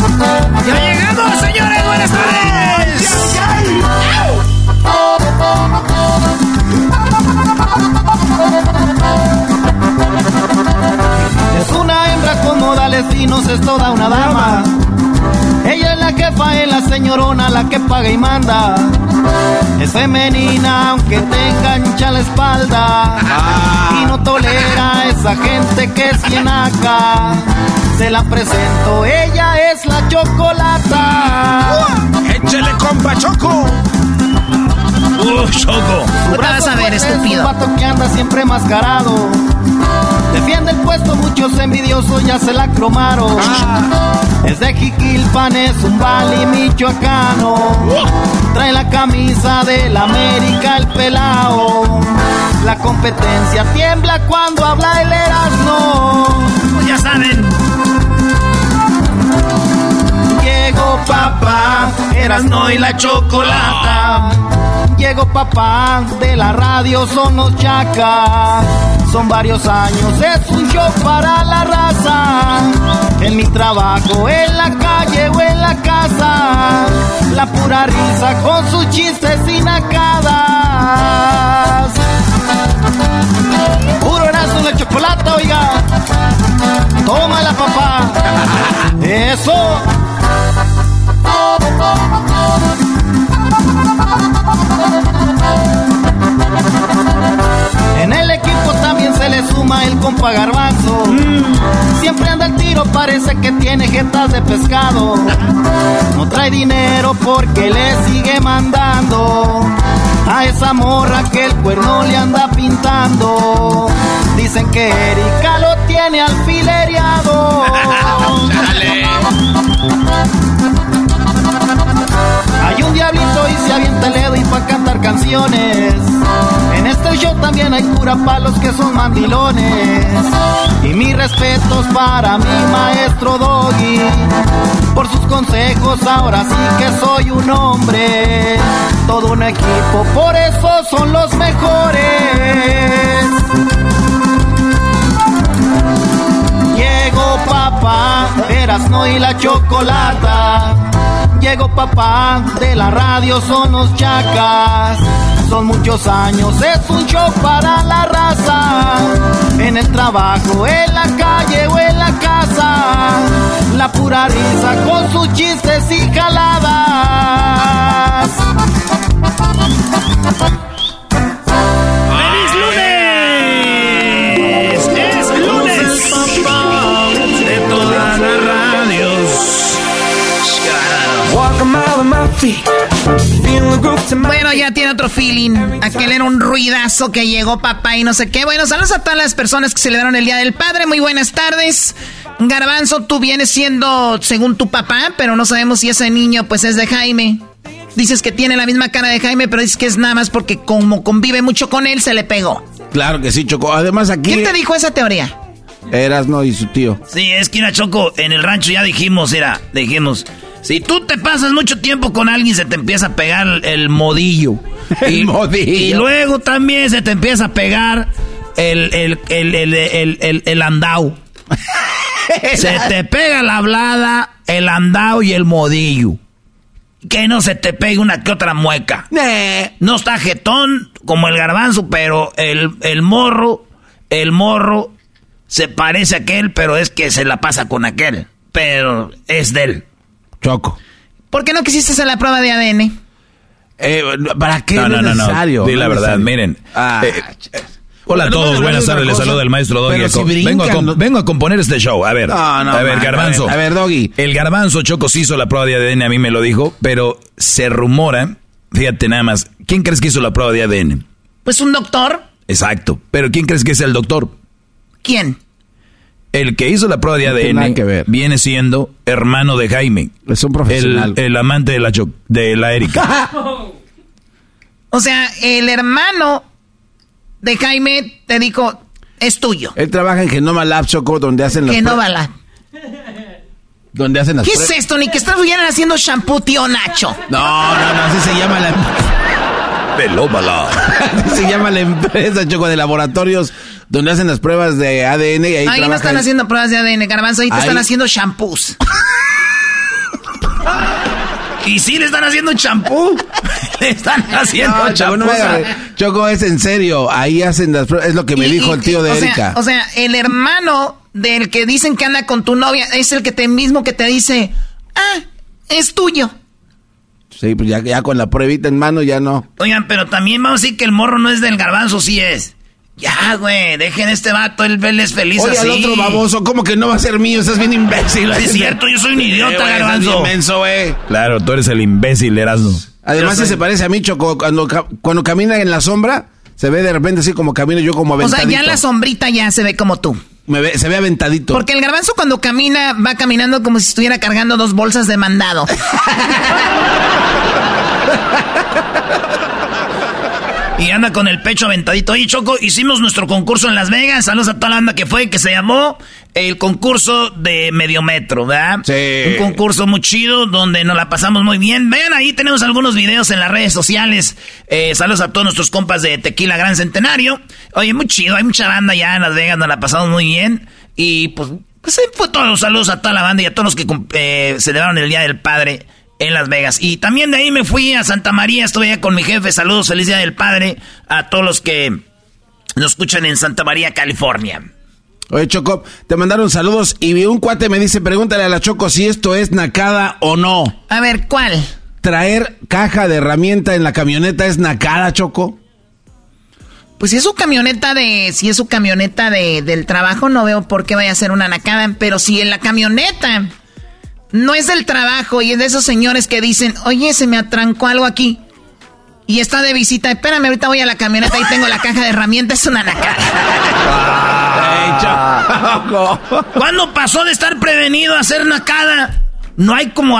¡Ya llegamos, señores! ¡Buenas tardes! Es una hembra con modales finos, es toda una dama. Ella es la jefa, es la señorona, la que paga y manda. Es femenina, aunque tenga hincha la espalda. Y no tolera a esa gente que es acá Se la presento, ella es la chocolata. ¡Échale, compa, Choco! ¡Uh, Choco! ¿Qué vas a ver, estúpido? Un vato que anda siempre mascarado. Defiende el puesto, muchos envidiosos ya se la cromaron. Ah. Es de Jiquilpan, es un bali michoacano. Trae la camisa del América, el pelao. La competencia tiembla cuando habla el Erasmo. Pues ya saben. Llegó papá, Erasmo y la chocolata. Llegó papá, de la radio son los chacas. Son varios años, es un show para la raza. En mi trabajo, en la calle o en la casa. La pura risa con sus chistes y nacadas. Puro erazo la chocolate, oiga. Tómala, papá. Eso. Suma el compa garbanzo. Siempre anda el tiro, parece que tiene jetas de pescado. No trae dinero porque le sigue mandando a esa morra que el cuerno le anda pintando. Dicen que Erika lo tiene alfilereado. avienta el dedo y pa' cantar canciones. En este show también hay cura palos que son mandilones. Y mis respetos para mi maestro Doggy. Por sus consejos ahora sí que soy un hombre. Todo un equipo, por eso son los mejores. Llegó papá, no y la chocolata. Llegó papá, de la radio son los chacas. Son muchos años, es un show para la raza. En el trabajo, en la calle o en la casa. La pura risa con sus chistes y jaladas. Bueno, ya tiene otro feeling. Aquel era un ruidazo que llegó papá y no sé qué. Bueno, saludos a todas las personas que celebraron el Día del Padre. Muy buenas tardes. Garbanzo, tú vienes siendo según tu papá, pero no sabemos si ese niño pues es de Jaime. Dices que tiene la misma cara de Jaime, pero dices que es nada más porque como convive mucho con él, se le pegó. Claro que sí, Choco. Además aquí... ¿Quién te dijo esa teoría? Erasno y su tío. Sí, es que era Choco, en el rancho ya dijimos, era, dijimos, si tú te pasas mucho tiempo con alguien se te empieza a pegar el modillo. el modillo. Y luego también se te empieza a pegar el, el, el, el andao. se te pega la hablada, el andao y el modillo. Que no se te pegue una que otra mueca. No está jetón como el garbanzo, pero el, el morro, el morro se parece a aquel, pero es que se la pasa con aquel. Pero es de él. Choco. ¿Por qué no quisiste hacer la prueba de ADN? Eh, ¿Para qué no, no, no, necesario? No, Di la verdad, miren. Ah, eh, hola a todos, buenas tardes, les saluda el maestro Doggy. vengo, a vengo, a componer este show. A ver, a ver, Garbanzo. A ver, Doggy. El Garbanzo Choco sí hizo la prueba de ADN, a mí me lo dijo, pero se rumora, fíjate nada más, ¿quién crees que hizo la prueba de ADN? Pues un doctor. Exacto, pero ¿quién crees que es el doctor? ¿Quién? El que hizo la prueba de ADN viene siendo hermano de Jaime. Es un profesional. El, amante de la, de la Erika. o sea, el hermano de Jaime te dijo, es tuyo. Él trabaja en Genoma Lab, Choco, donde hacen las Genoma Lab. Donde hacen las ¿Qué es esto? Ni que estuvieran haciendo shampoo, tío Nacho. No, no, no, así se llama la... Pelómala. así se llama la empresa, Choco, de laboratorios donde hacen las pruebas de ADN y ahí Ahí no están haciendo pruebas de ADN, Garbanzo, ahí te están haciendo shampoos. ¿Y sí le están haciendo champú? le están haciendo no, champú. Choco, es en serio. Ahí hacen las pruebas. Es lo que me dijo el tío de Erika. o sea, el hermano del que dicen que anda con tu novia es el que te mismo que te dice, ah, es tuyo. Sí, pues ya, ya con la pruebita en mano ya no. Oigan, pero también vamos a decir que el morro no es del garbanzo, sí es. Ya, güey, dejen este vato, él, es feliz Oye, al otro baboso, ¿cómo que no va a ser mío? Estás bien imbécil. Es cierto, yo soy un idiota, eh, garbanzo. inmenso, güey. Claro, tú eres el imbécil, Erasmo. Además, se parece a mí, Choco. Cuando, cuando camina en la sombra, se ve de repente así como camino yo como aventadito. O sea, ya la sombrita ya se ve como tú. Me ve, se ve aventadito. Porque el garbanzo cuando camina, va caminando como si estuviera cargando dos bolsas de mandado. y anda con el pecho aventadito. Oye, Choco, hicimos nuestro concurso en Las Vegas. Saludos a toda la banda que fue, que se llamó el concurso de Mediometro, ¿verdad? Sí. Un concurso muy chido donde nos la pasamos muy bien. Vean, ahí tenemos algunos videos en las redes sociales. Eh, saludos a todos nuestros compas de Tequila Gran Centenario. Oye, muy chido, hay mucha banda ya en Las Vegas, nos la pasamos muy bien. Y pues, pues fue todos los saludos a toda la banda y a todos los que eh, celebraron el Día del Padre en Las Vegas. Y también de ahí me fui a Santa María, estuve allá con mi jefe. Saludos, feliz día del padre a todos los que nos escuchan en Santa María, California. Oye, Choco, te mandaron saludos y un cuate me dice, pregúntale a la Choco si esto es nacada o no. A ver, ¿cuál? Traer caja de herramienta en la camioneta es nacada, Choco. Pues si es su camioneta de, si es su camioneta de, del trabajo, no veo por qué vaya a ser una nacada, pero si en la camioneta no es del trabajo y es de esos señores que dicen, oye, se me atrancó algo aquí. Y está de visita, espérame, ahorita voy a la camioneta y tengo la caja de herramientas, es una nacada. ¿Cuándo pasó de estar prevenido a ser nacada? No hay como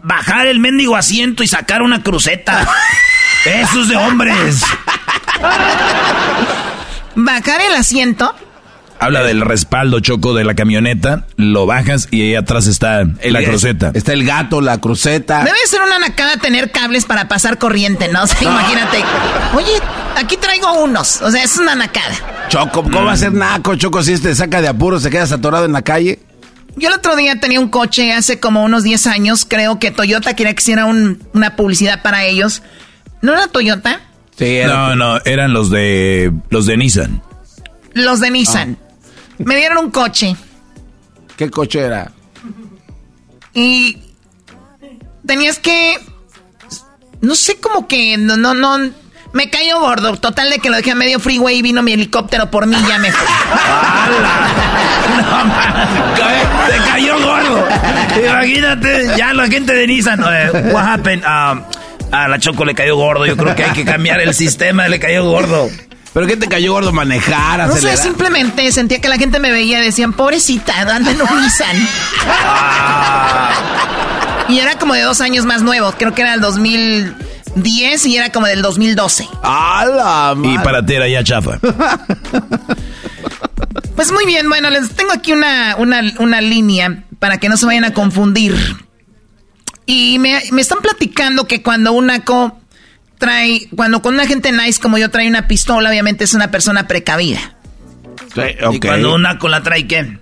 bajar el mendigo asiento y sacar una cruceta. Eso es de hombres. ¿Bajar el asiento? Habla del respaldo choco de la camioneta, lo bajas y ahí atrás está la cruceta. Está el gato, la cruceta. Debe ser una nacada tener cables para pasar corriente, ¿no? O sea, imagínate. Oye, aquí traigo unos. O sea, es una nacada. Choco, ¿cómo va a ser naco, Choco, si este saca de apuro, se queda atorado en la calle? Yo el otro día tenía un coche hace como unos 10 años. Creo que Toyota quería que hiciera una publicidad para ellos. ¿No era Toyota? Sí, No, no, eran los de los de Nissan. Los de Nissan. Me dieron un coche. ¿Qué coche era? Y tenías que no sé cómo que no no no me cayó gordo. Total de que lo dejé a medio freeway y vino mi helicóptero por mí y ya me fui. no, te cayó gordo. Imagínate, ya la gente de Nissan. Uh, what happened? Um, a la Choco le cayó gordo. Yo creo que hay que cambiar el sistema. Le cayó gordo. ¿Pero qué te cayó gordo manejar, acelerar? No sé, simplemente sentía que la gente me veía y decían, pobrecita, anda en un Nissan. y era como de dos años más nuevo, creo que era el 2010 y era como del 2012. ¡Hala! Y para ti era ya chafa. Pues muy bien, bueno, les tengo aquí una, una, línea para que no se vayan a confundir. Y me, están platicando que cuando un naco trae, cuando con una gente nice como yo trae una pistola, obviamente es una persona precavida. Y cuando un naco la trae, ¿qué?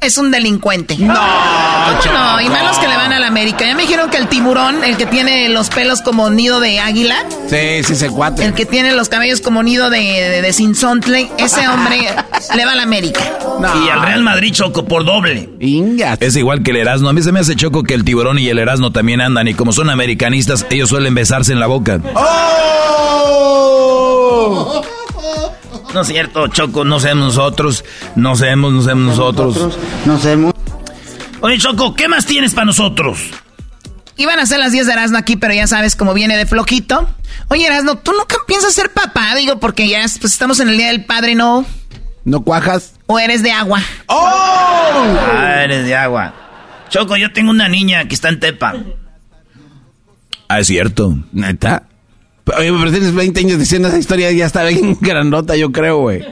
Es un delincuente. No, no? Y malos que le van a la América. Ya me dijeron que el tiburón, el que tiene los pelos como nido de águila. Sí, sí, se cuate. El que tiene los cabellos como nido de, de, de ese hombre le va a la América. Y al Real Madrid choco por doble. Inga. Es igual que el Erasmo. A mí se me hace choco que el tiburón y el Erasmo también andan. Y como son americanistas, ellos suelen besarse en la boca. ¡Oh! No es cierto, Choco, no seamos nosotros. No seamos, no seamos nosotros. No seamos. Oye, Choco, ¿qué más tienes para nosotros? Iban a ser las 10 de Erasmo aquí, pero ya sabes cómo viene de flojito. Oye, Erasmo, ¿tú nunca piensas ser papá? Digo, porque ya pues, estamos en el Día del Padre, ¿no? ¿No cuajas? ¿O eres de agua? ¡Oh! Ah, eres de agua. Choco, yo tengo una niña que está en Tepa. Ah, es cierto. ¿Neta? Oye, pero tienes 20 años diciendo esa historia y ya está bien grandota, yo creo, güey.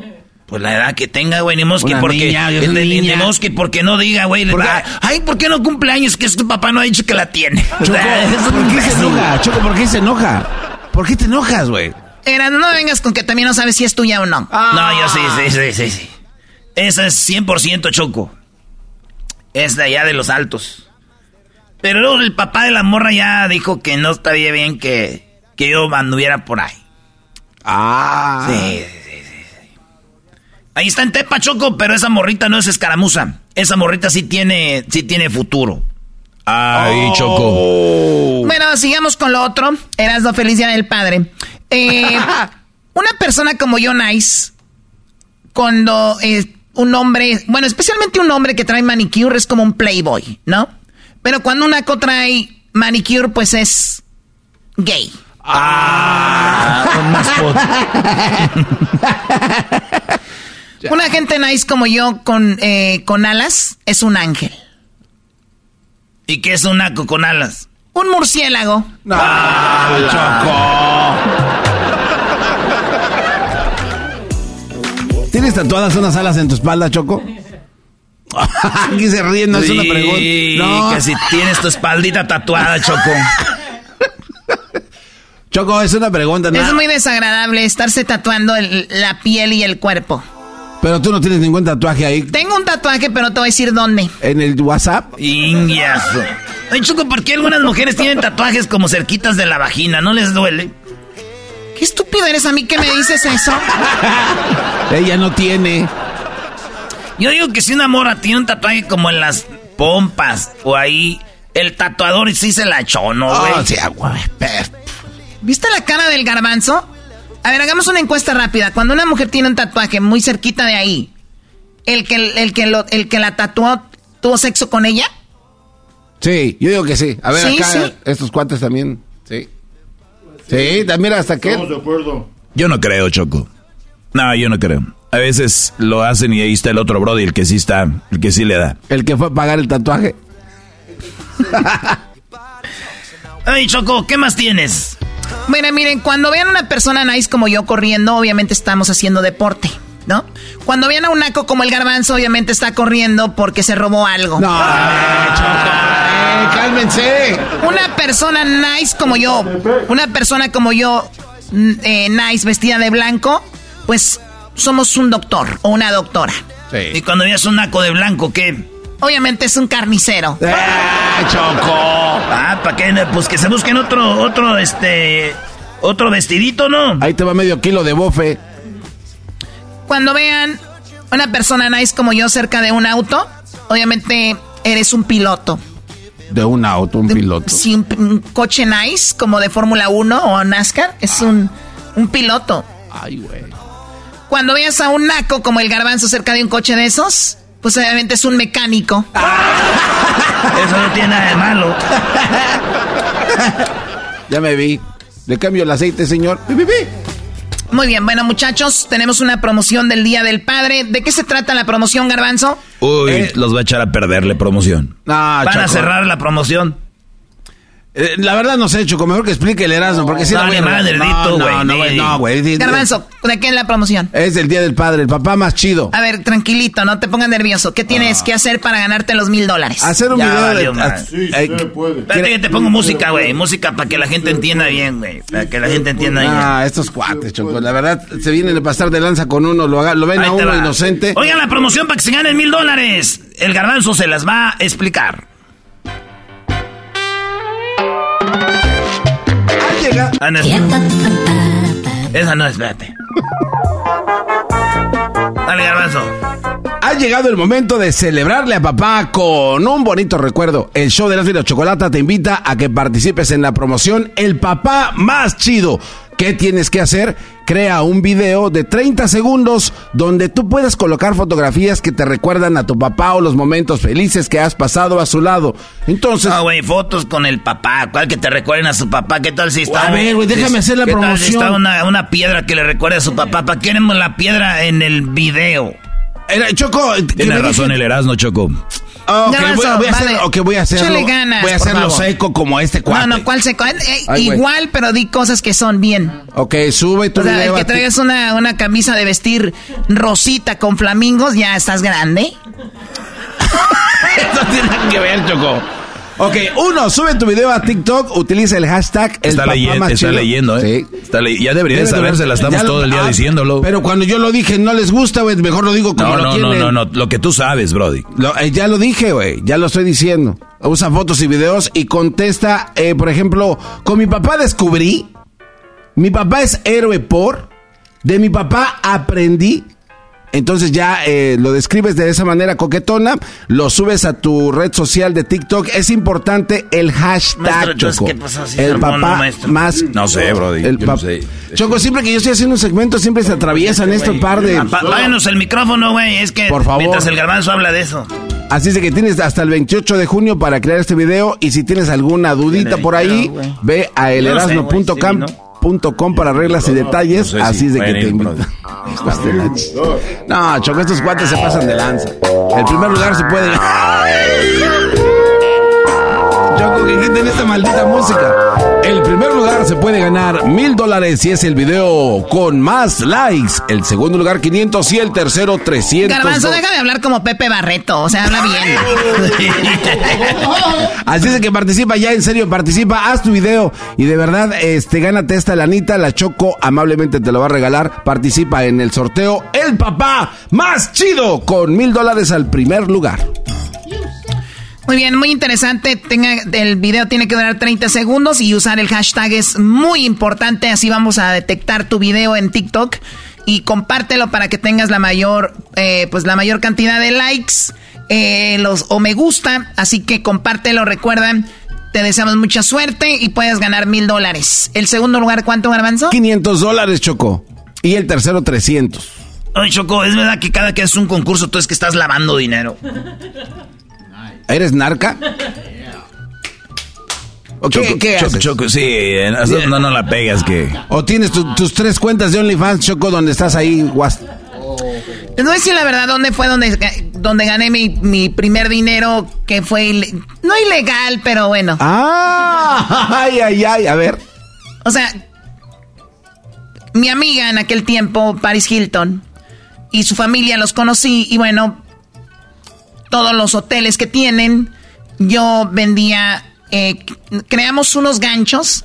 Pues la edad que tenga, güey, ni mosque porque... Niña, ni mosque porque no diga, güey. Ay, ¿por qué no cumple años? Que es tu papá no ha dicho que la tiene. Choco, ¿por qué se enoja? Choco, ¿por qué se enoja? ¿Por qué te enojas, güey? Era, no vengas con que también no sabes si es tuya o no. No, yo sí, sí, sí, sí, sí. Esa es 100% Choco. Es de allá de los altos. Pero luego el papá de la morra ya dijo que no estaría bien que que yo anduviera por ahí. Ah. Sí, sí, sí, Ahí está en Tepa, Choco, pero esa morrita no es escaramuza. Esa morrita sí tiene, sí tiene futuro. Ay, oh. Choco. Bueno, sigamos con lo otro. Eras la felicidad del padre. Eh, una persona como yo, Nice, cuando eh, un hombre, bueno, especialmente un hombre que trae manicure es como un playboy, ¿no? Pero cuando un naco trae manicure, pues es gay. Ah, con más Una gente nice como yo con, eh, con alas es un ángel. ¿Y qué es un naco con alas? Un murciélago. Ah, Choco. ¿Tienes tatuadas unas alas en tu espalda, Choco? Aquí se ríen, no es una pregunta. No. que si tienes tu espaldita tatuada, Choco. Choco, es una pregunta. Es muy desagradable estarse tatuando la piel y el cuerpo. Pero tú no tienes ningún tatuaje ahí. Tengo un tatuaje, pero no te voy a decir dónde. ¿En el WhatsApp? Ingiazo. Ay, Choco, ¿por qué algunas mujeres tienen tatuajes como cerquitas de la vagina? ¿No les duele? Qué estúpido eres a mí que me dices eso. Ella no tiene. Yo digo que si una morra tiene un tatuaje como en las pompas o ahí, el tatuador sí se la echó, ¿no, güey? Oh, sí, güey. ¿Viste la cara del garbanzo? A ver, hagamos una encuesta rápida. Cuando una mujer tiene un tatuaje muy cerquita de ahí, ¿el que, el que, lo, el que la tatuó tuvo sexo con ella? Sí, yo digo que sí. A ver, acá estos cuates también. Sí. Sí, también hasta que. Estamos de acuerdo. Yo no creo, Choco. No, yo no creo. A veces lo hacen y ahí está el otro brody, el que sí está, el que sí le da. El que fue a pagar el tatuaje. Ay, Choco, ¿qué más tienes? Bueno, miren, cuando vean a una persona nice como yo corriendo, obviamente estamos haciendo deporte. ¿No? Cuando vean a un naco como el garbanzo, obviamente está corriendo porque se robó algo. No, eh, cálmense. Una persona nice como yo, una persona como yo, mm, eh, nice, vestida de blanco, pues somos un doctor o una doctora. Sí. Y cuando veas un naco de blanco, ¿qué? Obviamente es un carnicero. ¡Eh, Choco! Ah, ¿para qué? Pues que se busquen otro, otro, este, otro vestidito, ¿no? Ahí te va medio kilo de bofe. Cuando vean una persona nice como yo cerca de un auto, obviamente eres un piloto. De un auto, un piloto. Sí, un, coche nice, como de Fórmula 1 o NASCAR, es un, un piloto. Ay, güey. Cuando veas a un naco como el garbanzo cerca de un coche de esos, pues obviamente es un mecánico. Eso no tiene nada de malo. ya me vi. Le cambio el aceite, señor. Muy bien, bueno muchachos, tenemos una promoción del Día del Padre. ¿De qué se trata la promoción, Garbanzo? Uy, eh, los va a echar a perderle promoción. Van a cerrar la promoción. Eh, la verdad no sé, Choco, mejor que explique el Erasmo, porque si no, la voy a... madre, no, no, güey, no, güey, no, güey. Garbanzo, ¿de qué es la promoción? Es el Día del Padre, el papá más chido. A ver, tranquilito, no te pongas nervioso. ¿Qué tienes que hacer para ganarte los mil dólares? Hacer un video ah, Sí, eh, se puede. Espérate que te pongo música, güey. Música para que la gente entienda bien, güey. Para que la gente entienda bien. Ah, estos cuates, Choco. La verdad, se vienen a pasar de lanza con uno, lo, haga- lo ven Ahí a uno va. inocente. Oigan la promoción para que se ganen mil dólares. El garbanzo se las va a explicar. Ha llegado- Ah, no. Esa no, espérate. Dale, garbanzo. Ha llegado el momento de celebrarle a papá con un bonito recuerdo. El show de la Fila Chocolata te invita a que participes en la promoción El Papá Más Chido. ¿Qué tienes que hacer? Crea un video de 30 segundos donde tú puedas colocar fotografías que te recuerdan a tu papá o los momentos felices que has pasado a su lado. Entonces, Ah, güey, fotos con el papá. ¿Cuál que te recuerden a su papá? ¿Qué tal si está? A ver, güey, déjame hacer la ¿qué tal si promoción? está una, una piedra que le recuerde a su papá? ¿Para qué queremos la piedra en el video? era- Choco, Tiene razón el Erasmo, Choco. Ah, ok, Garbanzo, voy, voy a hacer, vale. ok, voy a hacerlo. Ganas, voy a hacerlo seco como este cuate. No, no, ¿cuál seco? Eh, Ay, igual, pero di cosas que son bien. Ok, sube tu O sea, video. que a traigas una, una camisa de vestir rosita con flamingos, ya estás grande. no tiene nada que ver, Choco. Ok, uno, sube tu video a TikTok, utiliza el hashtag el Está, leyendo, más está chido. leyendo, ¿eh? Sí. Está le- ya debería de saberse, la estamos lo- todo el día ah, diciéndolo. Pero cuando yo lo dije, no les gusta, güey, mejor lo digo como no, lo no, no, no, no, lo que tú sabes, Brody. Lo- eh, ya lo dije, güey, ya lo estoy diciendo. Usa fotos y videos y contesta, eh, por ejemplo, con mi papá descubrí, mi papá es héroe por, de mi papá aprendí. Entonces ya eh, lo describes de esa manera coquetona, lo subes a tu red social de TikTok. Es importante el hashtag, Maestro, Choco. ¿qué pasó si se el papá maestro? más... No sé, Brody. El yo no pap- sé. Choco, siempre que yo estoy haciendo un segmento, siempre se atraviesan este par de... Apáganos el micrófono, güey. Es que Por favor. mientras el garbanzo habla de eso. Así es de que tienes hasta el 28 de junio para crear este video y si tienes alguna dudita por ahí, ve a Yo no sé, güey, elerasno.com sí, punto com para reglas y detalles, no sé si así es de que te invito. Ch- No, Choco, estos cuates se pasan de lanza. El primer lugar se puede... Choco, que quiten esta maldita música. El primer lugar se puede ganar mil dólares si es el video con más likes. El segundo lugar 500 y el tercero 300. Garbanzo, deja de hablar como Pepe Barreto, o sea, habla bien. Así es que participa ya, en serio, participa, haz tu video y de verdad, este, gánate esta lanita, la Choco amablemente te lo va a regalar. Participa en el sorteo El Papá Más Chido con mil dólares al primer lugar. Muy bien, muy interesante. Tenga, el video tiene que durar 30 segundos y usar el hashtag es muy importante. Así vamos a detectar tu video en TikTok y compártelo para que tengas la mayor, eh, pues la mayor cantidad de likes eh, los, o me gusta. Así que compártelo, recuerdan. Te deseamos mucha suerte y puedes ganar mil dólares. ¿El segundo lugar cuánto, Garbanzo? 500 dólares, Choco. Y el tercero 300. Oye, Choco, es verdad que cada que haces un concurso tú es que estás lavando dinero. ¿Eres narca? ¿O qué, Choco, qué Choco, haces? Choco, sí, eh, no, no, no la pegas que... ¿O tienes tu- tus tres cuentas de OnlyFans, Choco, donde estás ahí? guas- Les voy a decir la verdad, ¿dónde fue donde, donde gané mi, mi primer dinero? Que fue, ile- no ilegal, pero bueno. ¡Ah! ¡Ay, ay, ay! A ver. O sea, mi amiga en aquel tiempo, Paris Hilton, y su familia los conocí, y bueno, todos los hoteles que tienen, yo vendía, eh, creamos unos ganchos.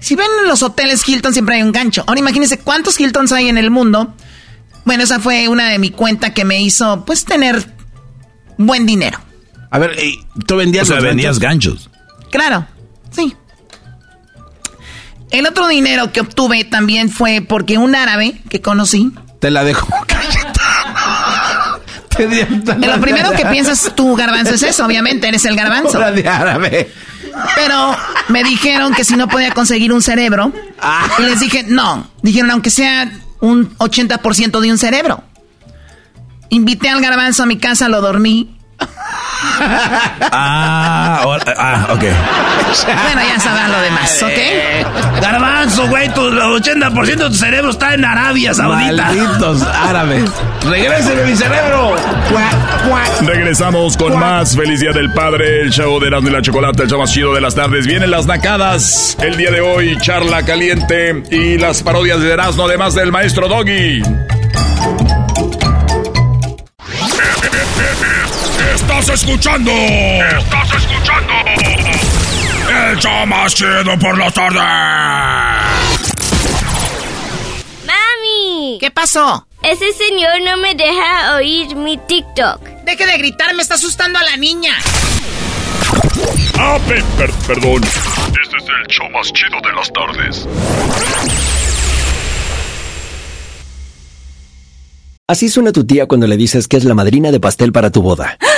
Si ven en los hoteles Hilton siempre hay un gancho. Ahora imagínense cuántos Hiltons hay en el mundo. Bueno, esa fue una de mi cuenta que me hizo, pues, tener buen dinero. A ver, eh, ¿tú vendías O sea, los vendías ganchos? ganchos. Claro, sí. El otro dinero que obtuve también fue porque un árabe que conocí. Te la dejo. Lo primero que piensas tú, garbanzo, es eso, obviamente, eres el garbanzo. De árabe. Pero me dijeron que si no podía conseguir un cerebro, Ah. y les dije, no. Dijeron, aunque sea un 80% de un cerebro. Invité al garbanzo a mi casa, lo dormí. Ah, ah, ok. bueno, ya sabrán lo demás, ¿ok? Garbanzo, güey, tu 80% de tu cerebro está en Arabia Saudita. Malditos árabes. ¡Regréseme mi cerebro! Regresamos con más Felicidad del Padre, el show de Erasmo y la Chocolate, el show más chido de las tardes. Vienen las nacadas. El día de hoy, charla caliente y las parodias de Erasmo, además del maestro Doggy. Estás escuchando. Estás escuchando. El show más chido por la tarde. ¡Mami! ¿Qué pasó? Ese señor no me deja oír mi TikTok. Deje de gritar, me está asustando a la niña. Ah, perdón. Este es el show más chido de las tardes. Así suena tu tía cuando le dices que es la madrina de pastel para tu boda.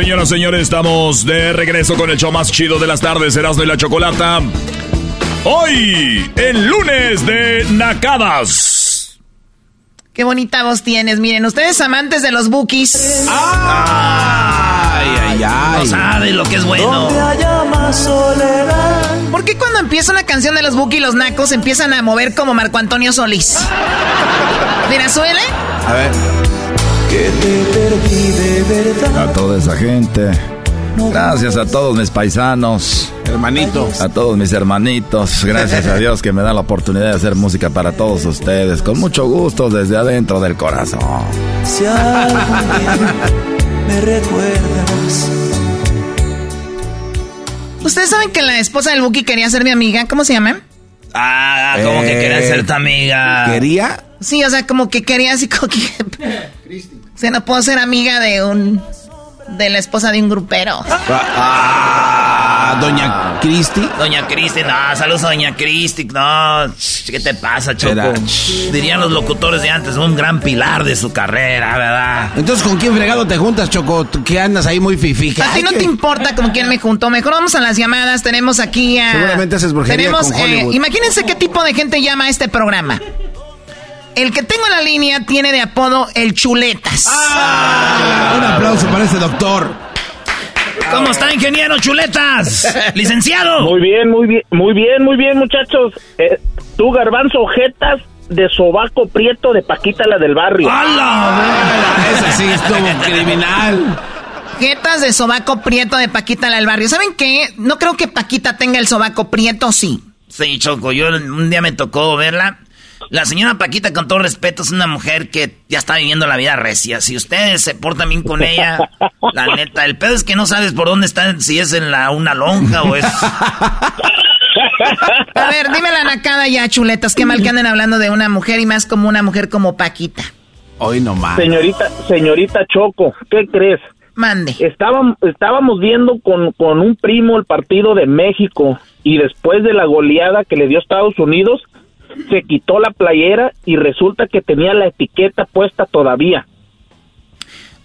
Señoras, señores, estamos de regreso con el show más chido de las tardes, Erasmo y la Chocolata. Hoy, el lunes de Nacadas. Qué bonita voz tienes. Miren, ustedes amantes de los bookies. Ay, ay, ay. No saben lo que es bueno. ¿Por qué cuando empieza una canción de los bookies los nacos empiezan a mover como Marco Antonio Solís? Suele. A ver que te perdí de verdad. A toda esa gente. Gracias a todos mis paisanos. Hermanitos. A todos mis hermanitos. Gracias a Dios que me da la oportunidad de hacer música para todos ustedes. Con mucho gusto desde adentro del corazón. Si me recuerdas. ¿Ustedes saben que la esposa del Buki quería ser mi amiga? ¿Cómo se llama? Ah, como que quería ser tu amiga. ¿Quería? Sí, o sea, como que quería así como que... sea, no puedo ser amiga de un... De la esposa de un grupero. Ah, doña Cristi. Doña Cristi, no, saludos a Doña Cristi, no, ¿qué te pasa, Choco? Dirían los locutores de antes, un gran pilar de su carrera, ¿verdad? Entonces, ¿con quién fregado te juntas, Choco? ¿Qué andas ahí muy fifija? A ti no te importa con quién me junto, mejor vamos a las llamadas, tenemos aquí a... Seguramente haces brujería tenemos, con Hollywood. Eh, imagínense qué tipo de gente llama a este programa. El que tengo en la línea tiene de apodo el Chuletas. Ah, un aplauso para ese doctor. ¿Cómo está, ingeniero Chuletas? Licenciado. Muy bien, muy bien, muy bien, muy bien, muchachos. Eh, tú, garbanzo, jetas de sobaco prieto de Paquita, la del barrio. ¡Hala! Esa sí estuvo criminal. Jetas de sobaco prieto de Paquita, la del barrio. ¿Saben qué? No creo que Paquita tenga el sobaco prieto, sí. Sí, Choco, yo un día me tocó verla. La señora Paquita, con todo respeto, es una mujer que ya está viviendo la vida recia. Si ustedes se portan bien con ella, la neta, el pedo es que no sabes por dónde está, si es en la una lonja o es... A ver, dime la nacada ya, chuletas. Qué mal que anden hablando de una mujer y más como una mujer como Paquita. Hoy no más. Señorita, señorita Choco, ¿qué crees? Mande. Estábamos, estábamos viendo con, con un primo el partido de México y después de la goleada que le dio Estados Unidos, se quitó la playera y resulta que tenía la etiqueta puesta todavía.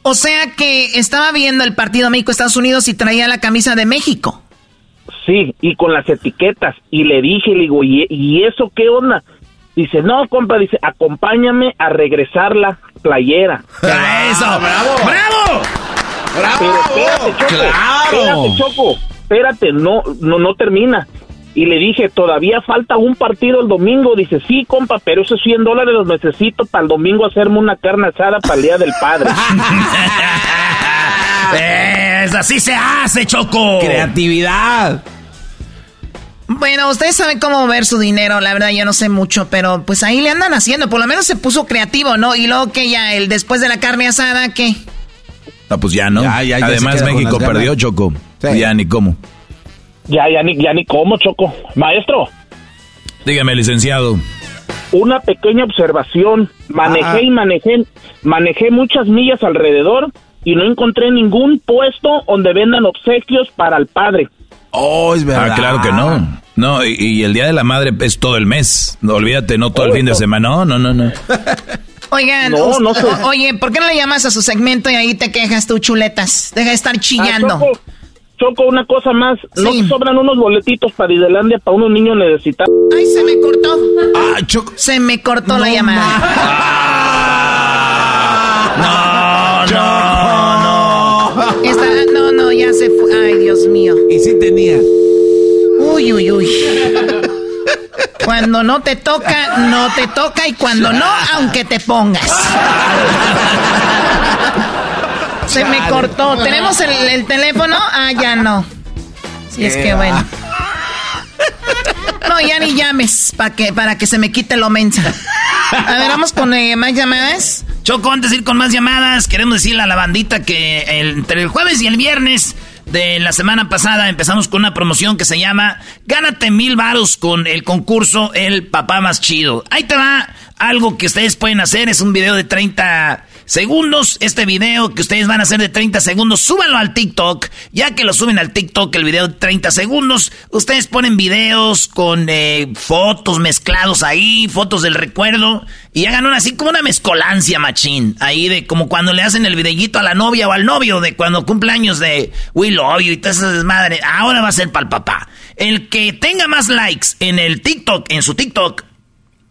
O sea que estaba viendo el partido México-Estados Unidos y traía la camisa de México. Sí, y con las etiquetas. Y le dije, le digo, ¿y, y eso qué onda? Dice, no, compa, dice, acompáñame a regresar la playera. ¡Eso! ¡Bravo! ¡Bravo! Pero espérate, Choco. ¡Claro! Espérate, Choco. Espérate, no, no, no termina. Y le dije, todavía falta un partido el domingo. Dice, sí, compa, pero esos 100 dólares los necesito para el domingo hacerme una carne asada para el Día del Padre. es, así se hace, Choco. Creatividad. Bueno, ustedes saben cómo ver su dinero, la verdad yo no sé mucho, pero pues ahí le andan haciendo, por lo menos se puso creativo, ¿no? Y luego que ya, el después de la carne asada, ¿qué? Ah, pues ya no. Además México perdió, Choco. Ya ni cómo. Ya, ya ni, ya ni cómo, Choco. Maestro. Dígame, licenciado. Una pequeña observación. Manejé ah. y manejé, manejé muchas millas alrededor y no encontré ningún puesto donde vendan obsequios para el padre. Oh, es verdad. Ah, claro que no. No, y, el Día de la Madre es todo el mes. No, olvídate, no todo el fin de semana. No, no, no, no. Oigan, oye, ¿por qué no le llamas a su segmento y ahí te quejas tú, chuletas? Deja de estar chillando. Ah, Choco, una cosa más. ¿No sobran unos boletitos para Islandia para unos niños necesitados? Ay, se me cortó. Ah, Choco. Se me cortó la llamada. no, no, no. no, no, ya se fue. Ay, Dios mío. Y sí tenía. Uy, uy, uy. Cuando no te toca, no te toca y cuando no, aunque te pongas. Se me cortó. ¿Tenemos el, teléfono? Ah, ya no. Si es que bueno. No, ya ni llames para que, para que se me quite lo mensa. A ver, vamos con eh, más llamadas. Choco, antes de ir con más llamadas, queremos decirle a la bandita que entre el jueves y el viernes de la semana pasada empezamos con una promoción que se llama Gánate mil varos con el concurso El Papá Más Chido. Ahí te va algo que ustedes pueden hacer. Es un video de 30 segundos. Este video que ustedes van a hacer de 30 segundos, súbanlo al TikTok. Ya que lo suben al TikTok, el video de 30 segundos, ustedes ponen videos con eh, fotos mezclados ahí, fotos del recuerdo. Y hagan una así como una mezcolancia, machín. Ahí de como cuando le hacen el videíto a la novia o al novio, de cuando cumpleaños de We Love You y todas esas desmadres. Ahora va a ser para el papá. El que tenga más likes en el TikTok, en su TikTok,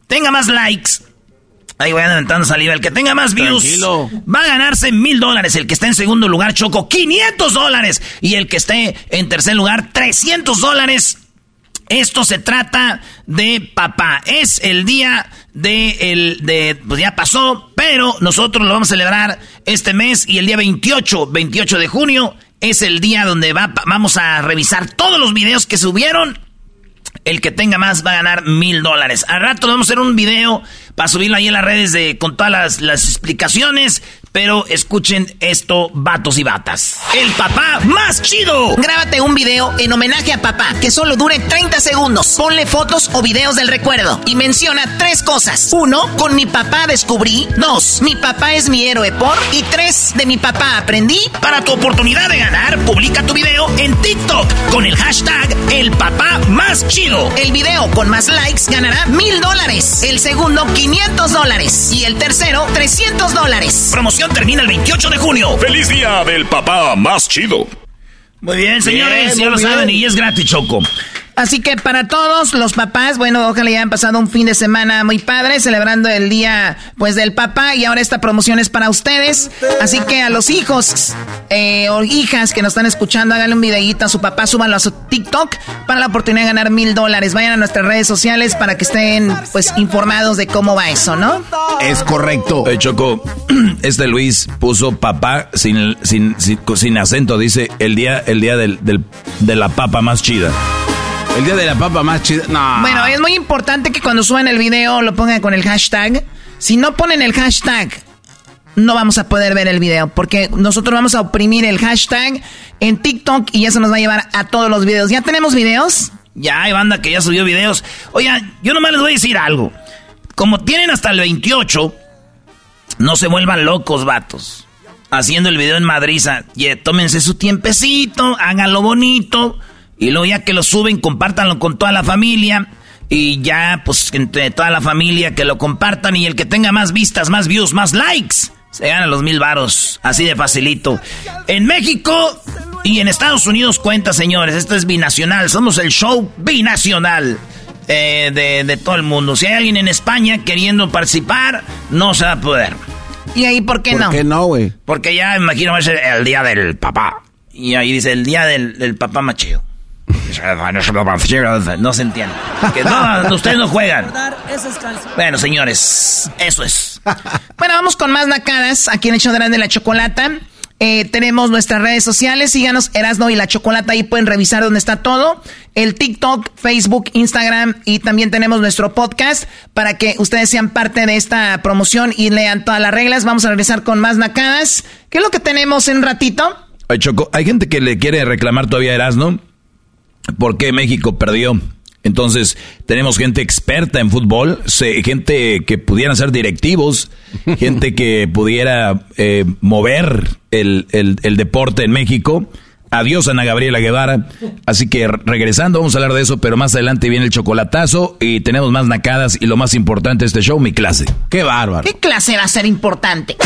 tenga más likes Ahí voy aventando saliva. El que tenga más views va a ganarse mil dólares. El que esté en segundo lugar, Choco, 500 dólares. Y el que esté en tercer lugar, 300 dólares. Esto se trata de papá. Es el día de el de pues ya pasó, pero nosotros lo vamos a celebrar este mes y el día 28, 28 de junio es el día donde va, vamos a revisar todos los videos que subieron el que tenga más va a ganar mil dólares. Al rato vamos a hacer un video para subirlo ahí en las redes de, con todas las, las explicaciones. Pero escuchen esto, vatos y batas. El papá más chido. Grábate un video en homenaje a papá que solo dure 30 segundos. Ponle fotos o videos del recuerdo y menciona tres cosas. Uno, con mi papá descubrí. Dos, mi papá es mi héroe por. Y tres, de mi papá aprendí. Para tu oportunidad de ganar, publica tu video en TikTok con el hashtag El papá más chido. El video con más likes ganará mil dólares. El segundo, 500 dólares. Y el tercero, 300 dólares. Promoción termina el 28 de junio. ¡Feliz día del papá más chido! Muy bien, señores, ya lo saben y es gratis, Choco. Así que para todos los papás, bueno, ojalá ya hayan pasado un fin de semana muy padre, celebrando el día, pues, del papá. Y ahora esta promoción es para ustedes. Así que a los hijos eh, o hijas que nos están escuchando, háganle un videíto a su papá, súbanlo a su TikTok para la oportunidad de ganar mil dólares. Vayan a nuestras redes sociales para que estén, pues, informados de cómo va eso, ¿no? Es correcto. Eh, Choco, este Luis puso papá sin, sin, sin, acento, dice el día, el día del, de la papa más chida. El día de la papa más chida. No. Bueno, es muy importante que cuando suban el video lo pongan con el hashtag. Si no ponen el hashtag, no vamos a poder ver el video. Porque nosotros vamos a oprimir el hashtag en TikTok y eso nos va a llevar a todos los videos. ¿Ya tenemos videos? Ya hay banda que ya subió videos. Oigan, yo nomás les voy a decir algo. Como tienen hasta el 28, no se vuelvan locos, vatos. Haciendo el video en Madrid. tómense su tiempecito, háganlo bonito. Y luego ya que lo suben, compártanlo con toda la familia. Y ya, pues, entre toda la familia que lo compartan. Y el que tenga más vistas, más views, más likes, se gana los mil varos. Así de facilito. En México y en Estados Unidos cuenta, señores. Esto es binacional. Somos el show binacional. Eh, de, de, todo el mundo. Si hay alguien en España queriendo participar, no se va a poder. ¿Y ahí por qué no? ¿Por qué no, güey? Porque ya, imagino, va a ser el día del papá. Y ahí dice el día del, del papá machido. No se entiende. Que no, ustedes no juegan. Bueno, señores, eso es. bueno, vamos con más nacadas aquí en el show de la chocolata. Eh, tenemos nuestras redes sociales, síganos Erasno y la Chocolata, ahí pueden revisar dónde está todo. El TikTok, Facebook, Instagram y también tenemos nuestro podcast para que ustedes sean parte de esta promoción y lean todas las reglas. Vamos a regresar con más nacadas. ¿Qué es lo que tenemos en un ratito? Ay, Choco, hay gente que le quiere reclamar todavía a Erasno porque México perdió. Entonces, tenemos gente experta en fútbol, gente que pudiera ser directivos, gente que pudiera eh, mover el, deporte en México. Adiós, Ana Gabriela Guevara. Así que regresando, vamos a hablar de eso, pero más adelante viene el chocolatazo y tenemos más nacadas y lo más importante de este show, mi clase. ¡Qué bárbaro! ¿Qué clase va a ser importante?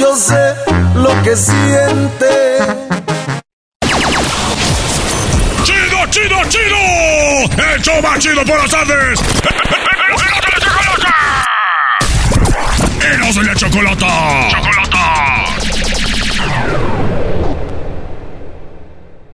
Yo sé lo que siente chido! ¡El show más chido por las tardes! ¡Eros de la chocolata! ¡Chocolata!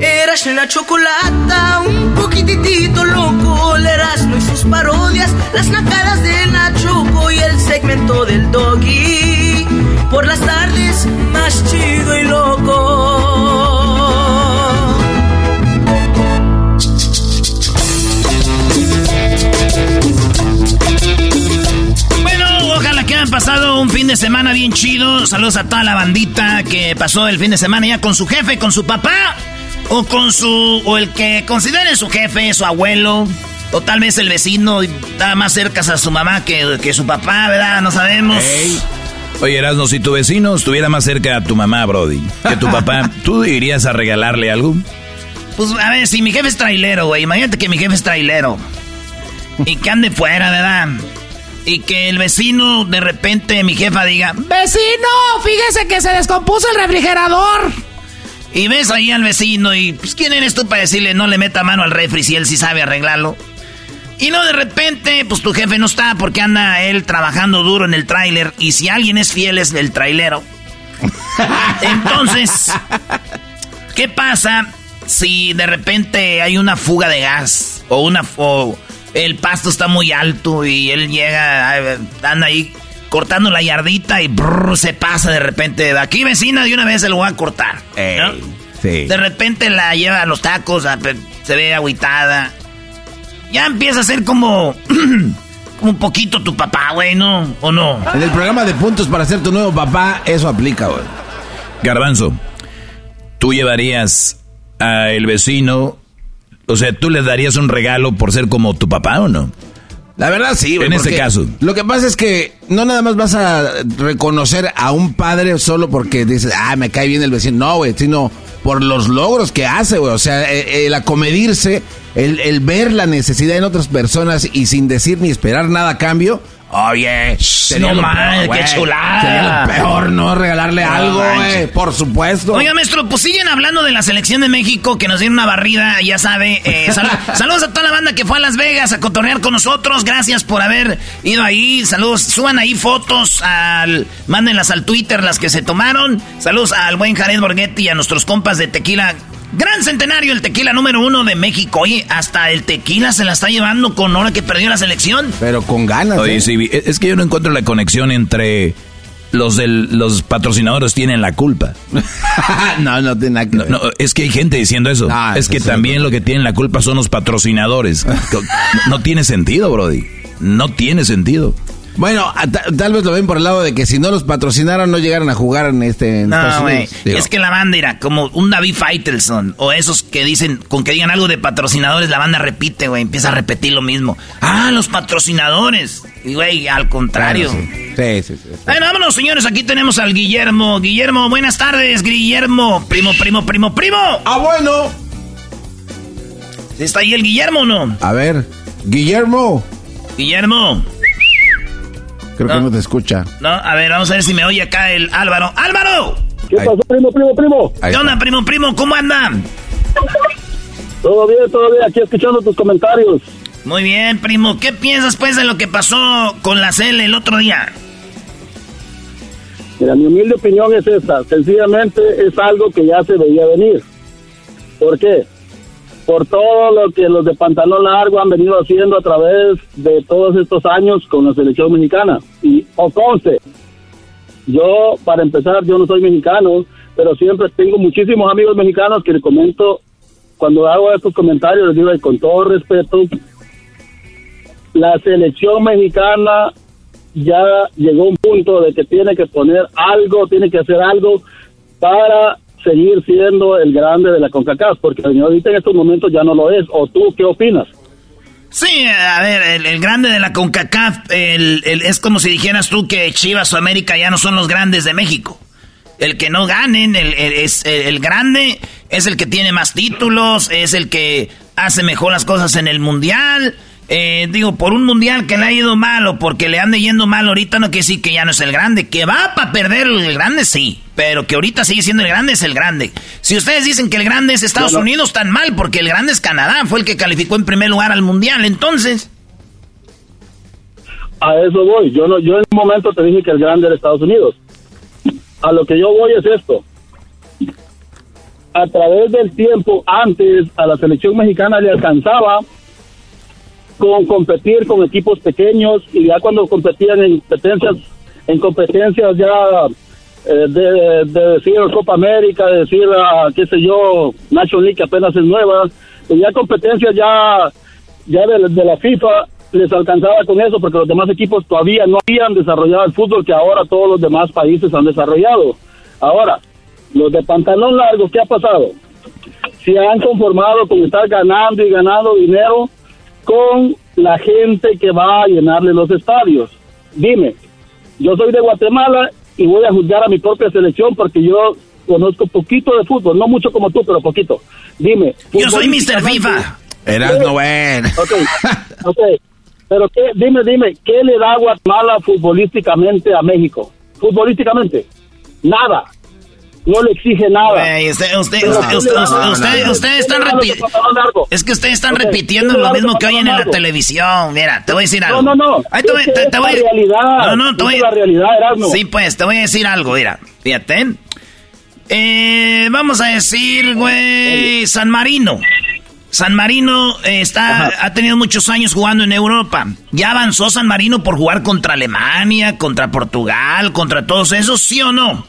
Eras la chocolata, un poquitito loco, el Erasmo y sus parodias, las nacadas de Nachoco y el segmento del doggy. Por las tardes, más chido y loco. que han pasado un fin de semana bien chido. Saludos a toda la bandita que pasó el fin de semana ya con su jefe, con su papá, o con su. o el que considere su jefe, su abuelo. O tal vez el vecino está más cerca a su mamá que, que su papá, ¿verdad? No sabemos. Oye, Erasmo, si tu vecino estuviera más cerca a tu mamá, Brody, que tu papá, ¿tú irías a regalarle algo? Pues a ver, si mi jefe es trailero, güey, imagínate que mi jefe es trailero. Y que ande fuera, ¿verdad? y que el vecino de repente mi jefa diga, vecino, fíjese que se descompuso el refrigerador. Y ves ahí al vecino y pues quién eres tú para decirle no le meta mano al refri si él sí sabe arreglarlo. Y no de repente, pues tu jefe no está porque anda él trabajando duro en el tráiler y si alguien es fiel es el trailero. Entonces, ¿qué pasa si de repente hay una fuga de gas o una el pasto está muy alto y él llega, anda ahí cortando la yardita y se pasa de repente. De aquí vecina de una vez se lo va a cortar. De repente la lleva a los tacos, se ve agüitada. Ya empieza a ser como... un poquito tu papá, güey, ¿no? ¿O no? En el programa de puntos para ser tu nuevo papá, eso aplica, güey. Garbanzo, tú llevarías a el vecino o sea, ¿tú le darías un regalo por ser como tu papá o no? La verdad sí, En este caso. Lo que pasa es que no nada más vas a reconocer a un padre solo porque dices, ah, me cae bien el vecino. No, güey, sino por los logros que hace, güey. O sea, el, acomedirse, el, el ver la necesidad en otras personas y sin decir ni esperar nada a cambio Oye, no mal, qué chulada. Sería lo peor, ¿no? Regalarle algo, güey. Por supuesto. Oiga, maestro, pues siguen hablando de la selección de México que nos dieron una barrida, ya sabe. Eh, saludos a toda la banda que fue a Las Vegas a cotorrear con nosotros. Gracias por haber ido ahí. Saludos, suban ahí fotos al. Mándenlas al Twitter, las que se tomaron. Saludos al buen Jared Borghetti y a nuestros compas de Tequila Gran centenario, el tequila número uno de México. Oye, hasta el tequila se la está llevando con hora que perdió la selección. Pero con ganas. Oye, ¿eh? sí, es que yo no encuentro la conexión entre los del, los patrocinadores tienen la culpa. no, no tiene nada que ver. No, es que hay gente diciendo eso. Ah, es que también lo que tienen la culpa son los patrocinadores. no, no tiene sentido, Brody. No tiene sentido. Bueno, a- ta- tal vez lo ven por el lado de que si no los patrocinaran no llegaran a jugar en este en Estados No, güey. Es que la banda era como un David Faitelson o esos que dicen, con que digan algo de patrocinadores, la banda repite, güey, empieza a repetir lo mismo. Ah, los patrocinadores. Y, güey, al contrario. claro, sí. Sí, sí, sí. Bueno, vámonos, señores. Aquí tenemos al Guillermo. Guillermo, buenas tardes, Guillermo. Primo, primo, primo, primo. Ah, bueno. ¿Está ahí el Guillermo o no? A ver, Guillermo. Guillermo. Creo que No. te escucha. No, a ver, vamos a ver si me oye acá el Álvaro. ¡Álvaro! ¿Qué pasó, primo, primo, primo? Ahí ¿Qué onda, primo, primo? ¿Cómo anda? Todo bien, todo bien, aquí escuchando tus comentarios. Muy bien, primo. ¿Qué piensas, pues, de lo que pasó con la CL el otro día? Mira, mi humilde opinión es esta. Sencillamente es algo que ya se veía venir. ¿Por qué? Por todo lo que los de pantalón largo han venido haciendo a través de todos estos años con la selección mexicana. Y, o conste, yo, para empezar, yo no soy mexicano, pero siempre tengo muchísimos amigos mexicanos que les comento, cuando hago estos comentarios, les digo con todo respeto, la selección mexicana ya llegó a un punto de que tiene que poner algo, tiene que hacer algo para seguir siendo el grande de la CONCACAF, porque ahorita en estos momentos ya no lo es. ¿O tú qué opinas? Sí, a ver, el, grande de la CONCACAF el, es como si dijeras tú que Chivas o América ya no son los grandes de México. El que no ganen, es, el grande es el que tiene más títulos, es el que hace mejor las cosas en el mundial. Eh, digo, por un mundial que le ha ido mal o porque le ande yendo mal ahorita no quiere decir que ya no es el grande. Que va para perder el grande, sí. Pero que ahorita sigue siendo el grande, es el grande. Si ustedes dicen que el grande es Estados Bueno. Unidos, tan mal, porque el grande es Canadá. Fue el que calificó en primer lugar al mundial. Entonces, A eso voy. Yo no, yo en un momento te dije que el grande era Estados Unidos. A lo que yo voy es esto. A través del tiempo, antes a la selección mexicana le alcanzaba con competir con equipos pequeños y ya cuando competían en competencias, en competencias ya eh, de, de decir Copa América, de decir, ah, qué sé yo, National League que apenas es nueva, y ya competencias ya, ya de, de la FIFA les alcanzaba con eso porque los demás equipos todavía no habían desarrollado el fútbol que ahora todos los demás países han desarrollado. Ahora, los de pantalón largo, ¿qué ha pasado? Se han conformado con estar ganando y ganando dinero con la gente que va a llenarle los estadios. Dime, yo soy de Guatemala y voy a juzgar a mi propia selección porque yo conozco poquito de fútbol, no mucho como tú, pero poquito. Dime. yo soy Mr. FIFA. Eras no bueno. Ok, ok. Pero qué, dime, dime, ¿qué le da Guatemala futbolísticamente a México? Futbolísticamente, nada. No le exige nada. Usted, usted, están ¿Qué le da a los de repitiendo. Es que ustedes están repitiendo ¿qué le da lo mismo que oyen en la televisión. Mira, te voy a decir algo. No, no, no. Ahí te voy, te- te voy-. No, no, te voy la realidad, Erasmo. Sí, pues, te voy a decir algo, mira. Fíjate. Eh, vamos a decir, güey, San Marino. San Marino eh, está, ha tenido muchos años jugando en Europa. Ya avanzó San Marino por jugar contra Alemania, contra Portugal, contra todos esos, ¿sí o no?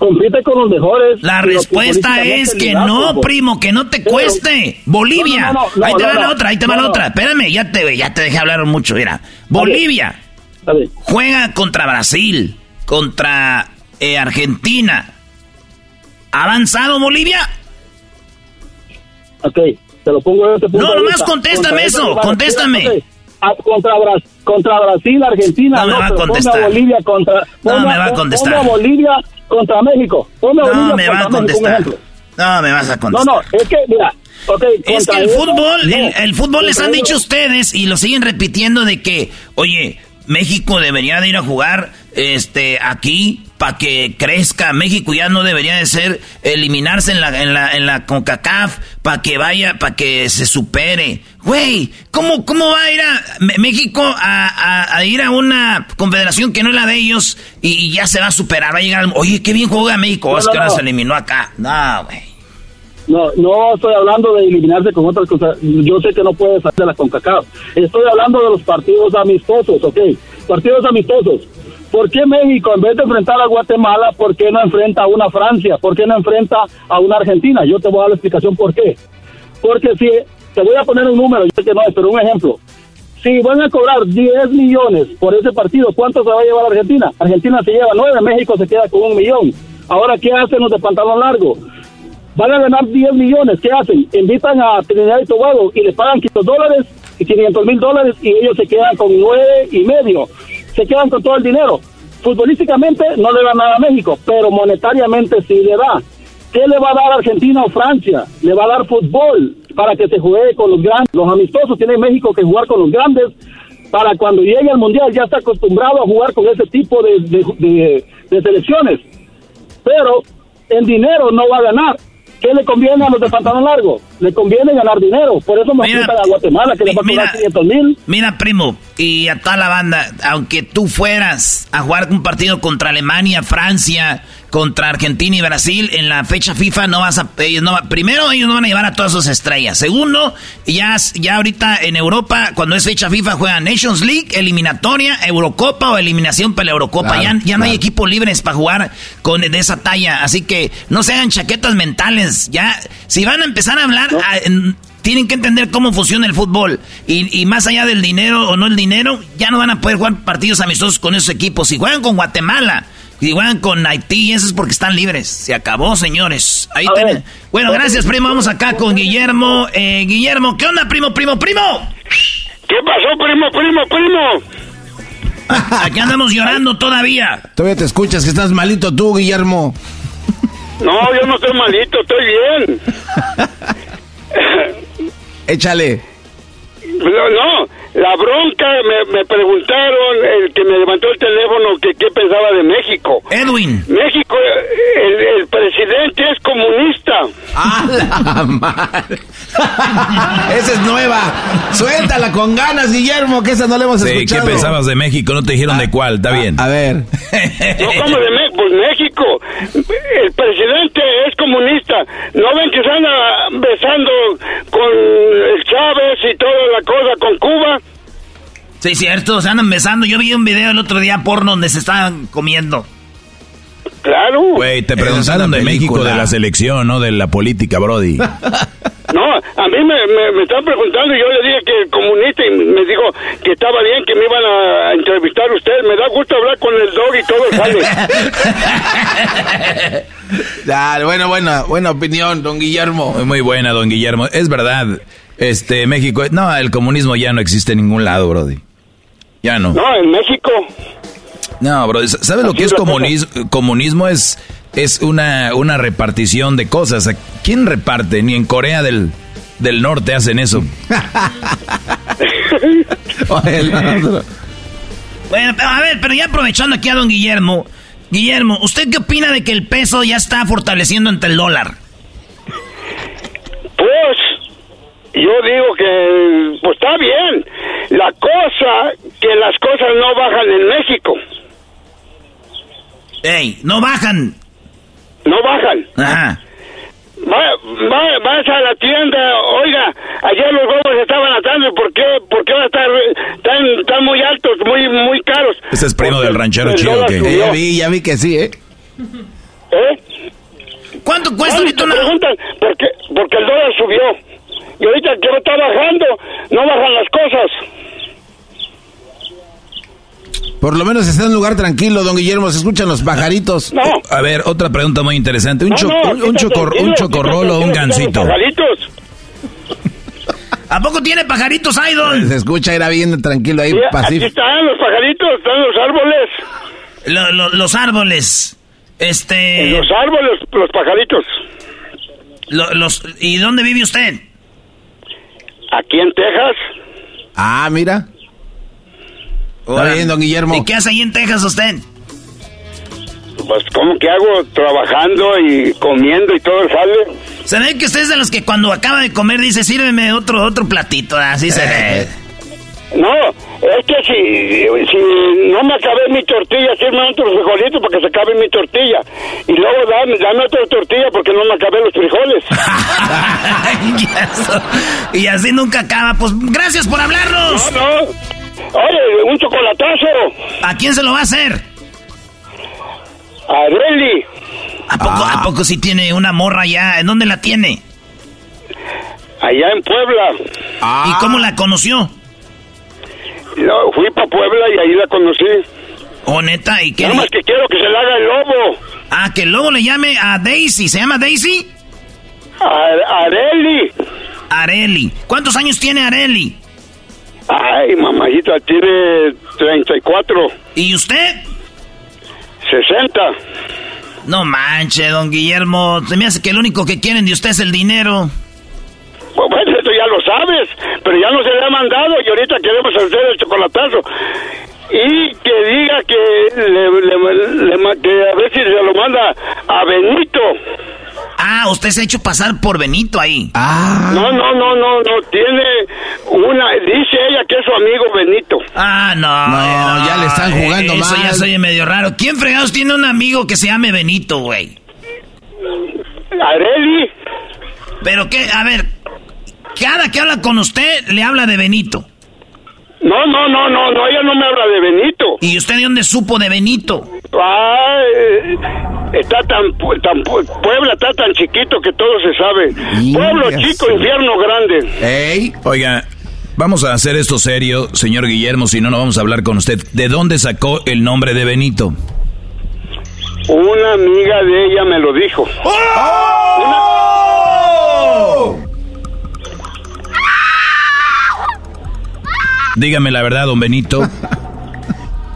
Compite con los mejores. La respuesta es que no, fútbol. primo, que no te Pero- cueste. Bolivia. No, no, no, ahí te va la otra, ahí te va la otra. Espérame, ya te, ya te dejé hablar mucho, mira. Bolivia A ver, juega contra Brasil, contra eh, Argentina. ¿Ha avanzado Bolivia? ok, te lo pongo desde este punto No, nomás vista. contéstame Contra eso, contéstame. ok. Ah, contra, Bras- contra Brasil, Argentina. No me va a contestar. Bolivia contra. No me va a contestar. A Bolivia contra México. Ponme No me va a contestar. No me vas a No, contestar. no, es que, mira. Es que el eso, fútbol, no. el, el fútbol les han dicho ustedes y lo siguen repitiendo de que, oye, México debería de ir a jugar este aquí para que crezca. México ya no debería de ser eliminarse en la en la en la CONCACAF para que vaya para que se supere. Güey, ¿cómo cómo va a ir a México a, a- a ir a una confederación que no es la de ellos y, y ya se va a superar, va a llegar, al- oye, qué bien juega México, No, es que no, ahora no. se eliminó acá. No, güey. No, no estoy hablando de eliminarse con otras cosas. Yo sé que no puede salir de la CONCACAF. Estoy hablando de los partidos amistosos, ¿ok? Partidos amistosos. ¿Por qué México, en vez de enfrentar a Guatemala, por qué no enfrenta a una Francia? ¿Por qué no enfrenta a una Argentina? Yo te voy a dar la explicación por qué. Porque si, te voy a poner un número, yo sé que no es, pero un ejemplo. Si van a cobrar 10 millones por ese partido, ¿cuánto se va a llevar Argentina? Argentina se lleva 9, México se queda con un millón. Ahora, ¿qué hacen los de pantalón largo? Van a ganar 10 millones, ¿qué hacen? Invitan a Trinidad y Tobago y les pagan 500 dólares y 500 mil dólares y ellos se quedan con 9 y medio se quedan con todo el dinero. Futbolísticamente no le da nada a México, pero monetariamente sí le da. ¿Qué le va a dar Argentina o Francia? Le va a dar fútbol para que se juegue con los grandes. Los amistosos tiene México que jugar con los grandes para cuando llegue al Mundial ya está acostumbrado a jugar con ese tipo de, de, de selecciones. Pero en dinero no va a ganar. ¿Qué le conviene a los de pantalón largo? Le conviene ganar dinero. Por eso nos mira, a Guatemala, que le va a pagar 500 mil. Mira, primo, y a toda la banda, aunque tú fueras a jugar un partido contra Alemania, Francia, contra Argentina y Brasil, en la fecha FIFA no vas a... Ellos no, primero, ellos no van a llevar a todas sus estrellas. Segundo, ya, ya ahorita en Europa, cuando es fecha FIFA, juegan Nations League, eliminatoria, Eurocopa o eliminación para la Eurocopa. ya, ya no hay equipos libres para jugar con de esa talla. Así que no se hagan chaquetas mentales. Ya, si van a empezar a hablar... tienen que entender cómo funciona el fútbol. Y, y, más allá del dinero o no el dinero, ya no van a poder jugar partidos amistosos con esos equipos. Si juegan con Guatemala, y juegan con Haití, eso es porque están libres. Se acabó, señores. Ahí tienen. Bueno, gracias, primo. Vamos acá con Guillermo. Eh, Guillermo, ¿qué onda, primo, primo, primo? ¿Qué pasó, primo, primo, primo? Aquí andamos llorando todavía. Todavía te escuchas que estás malito tú, Guillermo. No, yo no estoy malito, estoy bien. Échale. No, no, la bronca, me, me, preguntaron, el que me levantó el teléfono, que qué pensaba de México. Edwin. México, el, el presidente es comunista. ¡Ah, la madre! esa es nueva. Suéltala con ganas, Guillermo, que esa no la hemos sí, ¿qué pensabas de México? No te dijeron de cuál, está bien. A ver. No, como de México? Pues México. El presidente es comunista. ¿No ven que se anda besando con el Chávez y toda la cosa con Cuba? Sí, cierto, se andan besando. Yo vi un video el otro día porno donde se estaban comiendo. Claro. Güey, te preguntaron de México, de la selección, no de la política, Brody. No, a mí me, me, están preguntando y yo le dije que comunista y me dijo que estaba bien que me iban a entrevistar a usted. Me da gusto hablar con el dog y todo sale. Dale, bueno, buena, buena opinión, don Guillermo. Muy buena, don Guillermo. Es verdad, este, México, no, el comunismo ya no existe en ningún lado, Brody. Ya no. No, en México. No, bro, ¿sabes lo que es comunismo? Comunismo es, es una, una repartición de cosas. ¿Quién reparte? Ni en Corea del, del Norte hacen eso. bueno, a ver, pero ya aprovechando aquí a don Guillermo. Guillermo, ¿usted qué opina de que el peso ya está fortaleciendo ante el dólar? Pues, yo digo que, pues está bien. La cosa, que las cosas no bajan en México. ¡Ey! ¡No bajan! No bajan. Ajá. Va, vas a la tienda, oiga, ayer los huevos estaban atando, ¿por qué, por qué va a estar tan, tan muy altos, muy muy caros? Ese es primo del ranchero chido que... Ya vi, ya vi que sí, ¿eh? ¿Eh? ¿Cuánto cuesta ahorita una...? preguntan por qué, porque el dólar subió. Y ahorita que no está bajando, no bajan las cosas. Por lo menos está en un lugar tranquilo, don Guillermo, se escuchan los pajaritos. No. A ver, otra pregunta muy interesante. ¿Un, un, chocorrolo o un gansito? Pajaritos. ¿A poco tiene pajaritos, Idol? Se escucha, era bien tranquilo ahí, pacífico. Aquí están los pajaritos, están los árboles. los árboles. Este... En los árboles, los pajaritos. los, ¿Y dónde vive usted? Aquí en Texas. Ah, mira. Está bien, don Guillermo. ¿Y qué hace ahí en Texas usted? Pues, ¿cómo que hago? Trabajando y comiendo y todo sale. Se ve que usted es de los que cuando acaba de comer dice, sírveme otro, otro platito, así se ve. No, es que si, si no me acabé mi tortilla, sirve otros frijolitos para que se acabe mi tortilla. Y luego dame, dame otra tortilla porque no me acabé los frijoles. y así nunca acaba. Pues gracias por hablarnos. No, no. Oye, un chocolatazo. ¿A quién se lo va a hacer? A Relly. ¿A poco, ¿A poco sí tiene una morra allá? ¿En dónde la tiene? Allá en Puebla. ¿Y cómo la conoció? No, fui para Puebla y ahí la conocí. ¿O neta? ¿Y qué? Nada más que quiero que se le haga el lobo. Ah, que el lobo le llame a Daisy. ¿Se llama Daisy? A Areli. Areli. ¿Cuántos años tiene Areli? Ay, mamajita, tiene 34. ¿Y usted? 60. No manche, don Guillermo. Se me hace que el único que quieren de usted es el dinero. Bueno, esto ya lo sabes, pero ya no se le ha mandado y ahorita queremos hacer el chocolatazo. Y que diga que, le, que a ver si se lo manda a Benito. Ah, usted se ha hecho pasar por Benito ahí. Ah. No, no, no, no, no. Tiene una. Dice ella que es su amigo Benito. Ah, no. No, ya le están jugando Eso mal. ya soy medio raro. ¿Quién fregados tiene un amigo que se llame Benito, güey? Areli. Pero qué, a ver. Cada que habla con usted, le habla de Benito. No, no, no, no, no, ella no me habla de Benito. ¿Y usted de dónde supo de Benito? Ah, eh, está tan, tan, Puebla está tan chiquito que todo se sabe. Pueblo chico, infierno grande. Ey. Oiga, vamos a hacer esto serio, señor Guillermo, si no, no vamos a hablar con usted. ¿De dónde sacó el nombre de Benito? Una amiga de ella me lo dijo. Dígame la verdad, don Benito.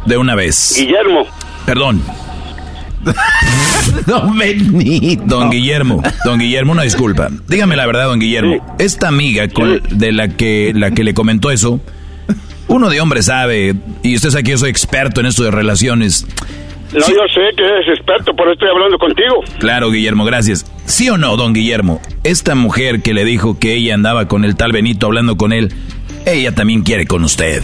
De una vez. Guillermo. Perdón. Don Benito. Don Guillermo, don Guillermo, una disculpa. Dígame la verdad, don Guillermo. Esta amiga con, de la que, la que le comentó eso, uno de hombre sabe, y usted sabe que yo soy experto en esto de relaciones. No, yo sé que eres experto, por eso estoy hablando contigo. Claro, Guillermo, gracias. ¿Sí o no, don Guillermo? Esta mujer que le dijo que ella andaba con el tal Benito hablando con él, ella también quiere con usted.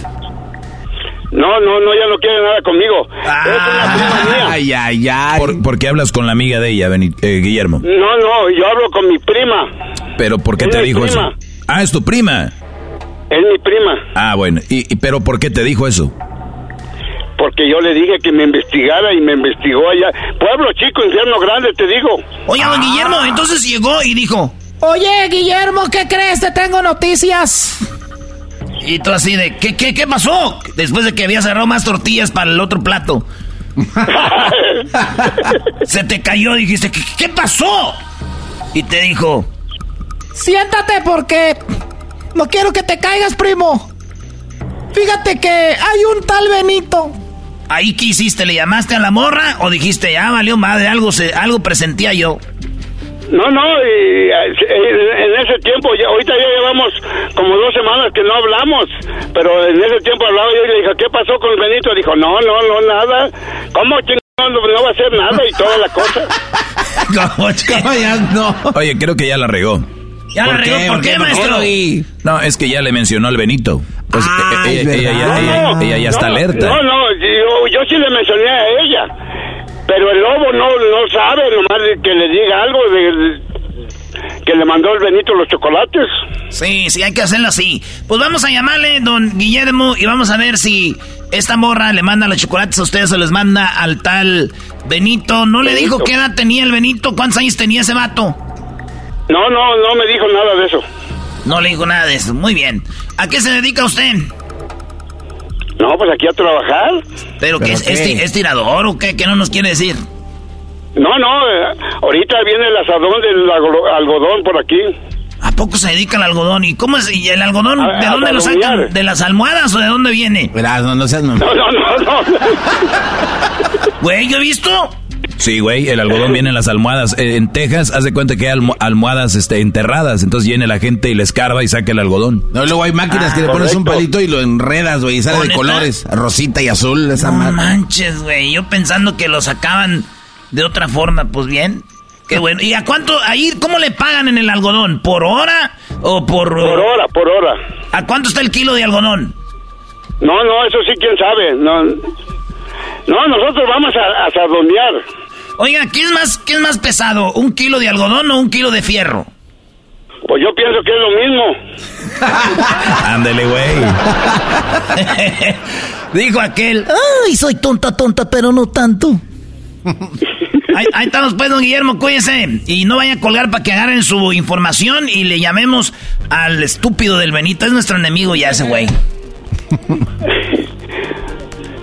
No, no, no, ella no quiere nada conmigo. es una prima mía. Ay, ay, ay. ¿Por, por qué hablas con la amiga de ella, Beni- eh, Guillermo? No, no, yo hablo con mi prima. ¿Pero por qué Es te dijo prima. eso? Ah, es tu prima. Es mi prima. Ah, bueno. ¿Y, y pero por qué te dijo eso? Porque yo le dije que me investigara y me investigó allá. Pueblo chico, infierno grande, te digo. Oye, don Guillermo, entonces llegó y dijo... Oye, Guillermo, ¿qué crees? Te tengo noticias. Y tú así de, ¿qué, qué, qué pasó? Después de que había cerrado más tortillas para el otro plato. Se te cayó, dijiste, ¿qué, qué pasó? Y te dijo, Siéntate porque no quiero que te caigas, primo. Fíjate que hay un tal Benito. ¿ahí qué hiciste? ¿Le llamaste a la morra o dijiste, ya valió madre, algo, se, algo presentía yo? No, no, y, eh, en ese tiempo, ya, ahorita ya llevamos como dos semanas que no hablamos, pero en ese tiempo hablaba yo y le dije, ¿qué pasó con el Benito? Dijo, no, no, no, nada. ¿Cómo? No, no va a hacer nada y toda la cosa. ¿Cómo ya no? Oye, creo que ya la regó. ¿Ya la regó? ¿Por qué, maestro? No, es que ya le mencionó al Benito. Pues, Ah, eh, es ella, ella- ella- No, ella ya está alerta. No, no, yo, yo sí le mencioné a ella, pero el lobo no, no sabe, nomás que le diga algo de que le mandó el Benito los chocolates. Sí, sí, hay que hacerlo así. Pues vamos a llamarle, don Guillermo, y vamos a ver si esta morra le manda los chocolates a ustedes o les manda al tal Benito. ¿No le dijo qué edad tenía el Benito? ¿Cuántos años tenía ese vato? No, no, no me dijo nada de eso. No le dijo nada de eso. Muy bien. ¿A qué se dedica usted? No, pues aquí a trabajar. ¿Pero, qué es, es ti- es tirador o qué? ¿Qué no nos quiere decir? No, no, eh, ahorita viene el asadón del algo- algodón por aquí. ¿A poco se dedica al algodón? ¿Y cómo es? ¿Y el algodón A- de a dónde lo sacan? ¿De las almohadas o de dónde viene? Verás, no, no seas... No, no, no, no. Güey, yo he visto. Sí, güey, el algodón viene en las almohadas. Eh, en Texas, haz de cuenta que hay almo- almohadas este, enterradas. Entonces viene la gente y le escarba y saca el algodón. No, luego hay máquinas Ah, que le pones un palito y lo enredas, güey, y sale ¿Oh, de colores, rosita y azul, esa No madre. manches, güey. Yo pensando que lo sacaban de otra forma. Pues bien. Qué bueno. ¿Y a cuánto? Ahí, ¿cómo le pagan en el algodón? ¿Por hora o por...? Por hora, por hora. ¿A cuánto está el kilo de algodón? No, no, eso sí, quién sabe. No, no nosotros vamos a, a sardondear. Oiga, ¿qué es, más, ¿qué es más pesado? ¿Un kilo de algodón o un kilo de fierro? Pues yo pienso que es lo mismo. Ándele, güey. Dijo aquel, ay, soy tonta, tonta, pero no tanto. ahí, ahí, estamos pues, don Guillermo, cuídense. Y no vaya a colgar para que agarren su información y le llamemos al estúpido del Benito. Es nuestro enemigo ya ese güey.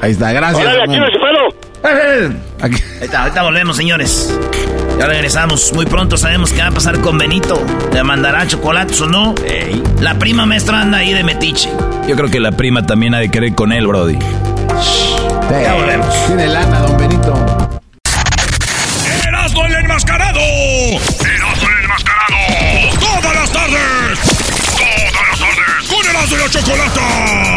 Ahí está, gracias. Órale, aquí no se Ahí está, ahorita volvemos, señores. Ya regresamos. Muy pronto sabemos qué va a pasar con Benito. ¿Le mandará chocolates o no? La prima maestra anda ahí de metiche. Yo creo que la prima también ha de querer con él, Brody. Ya volvemos. Tiene lana, don Benito. ¡Erasmo el enmascarado! ¡Erasmo el enmascarado! ¡Todas las tardes! ¡Todas las tardes! ¡Con Erasmo y la Chocolata!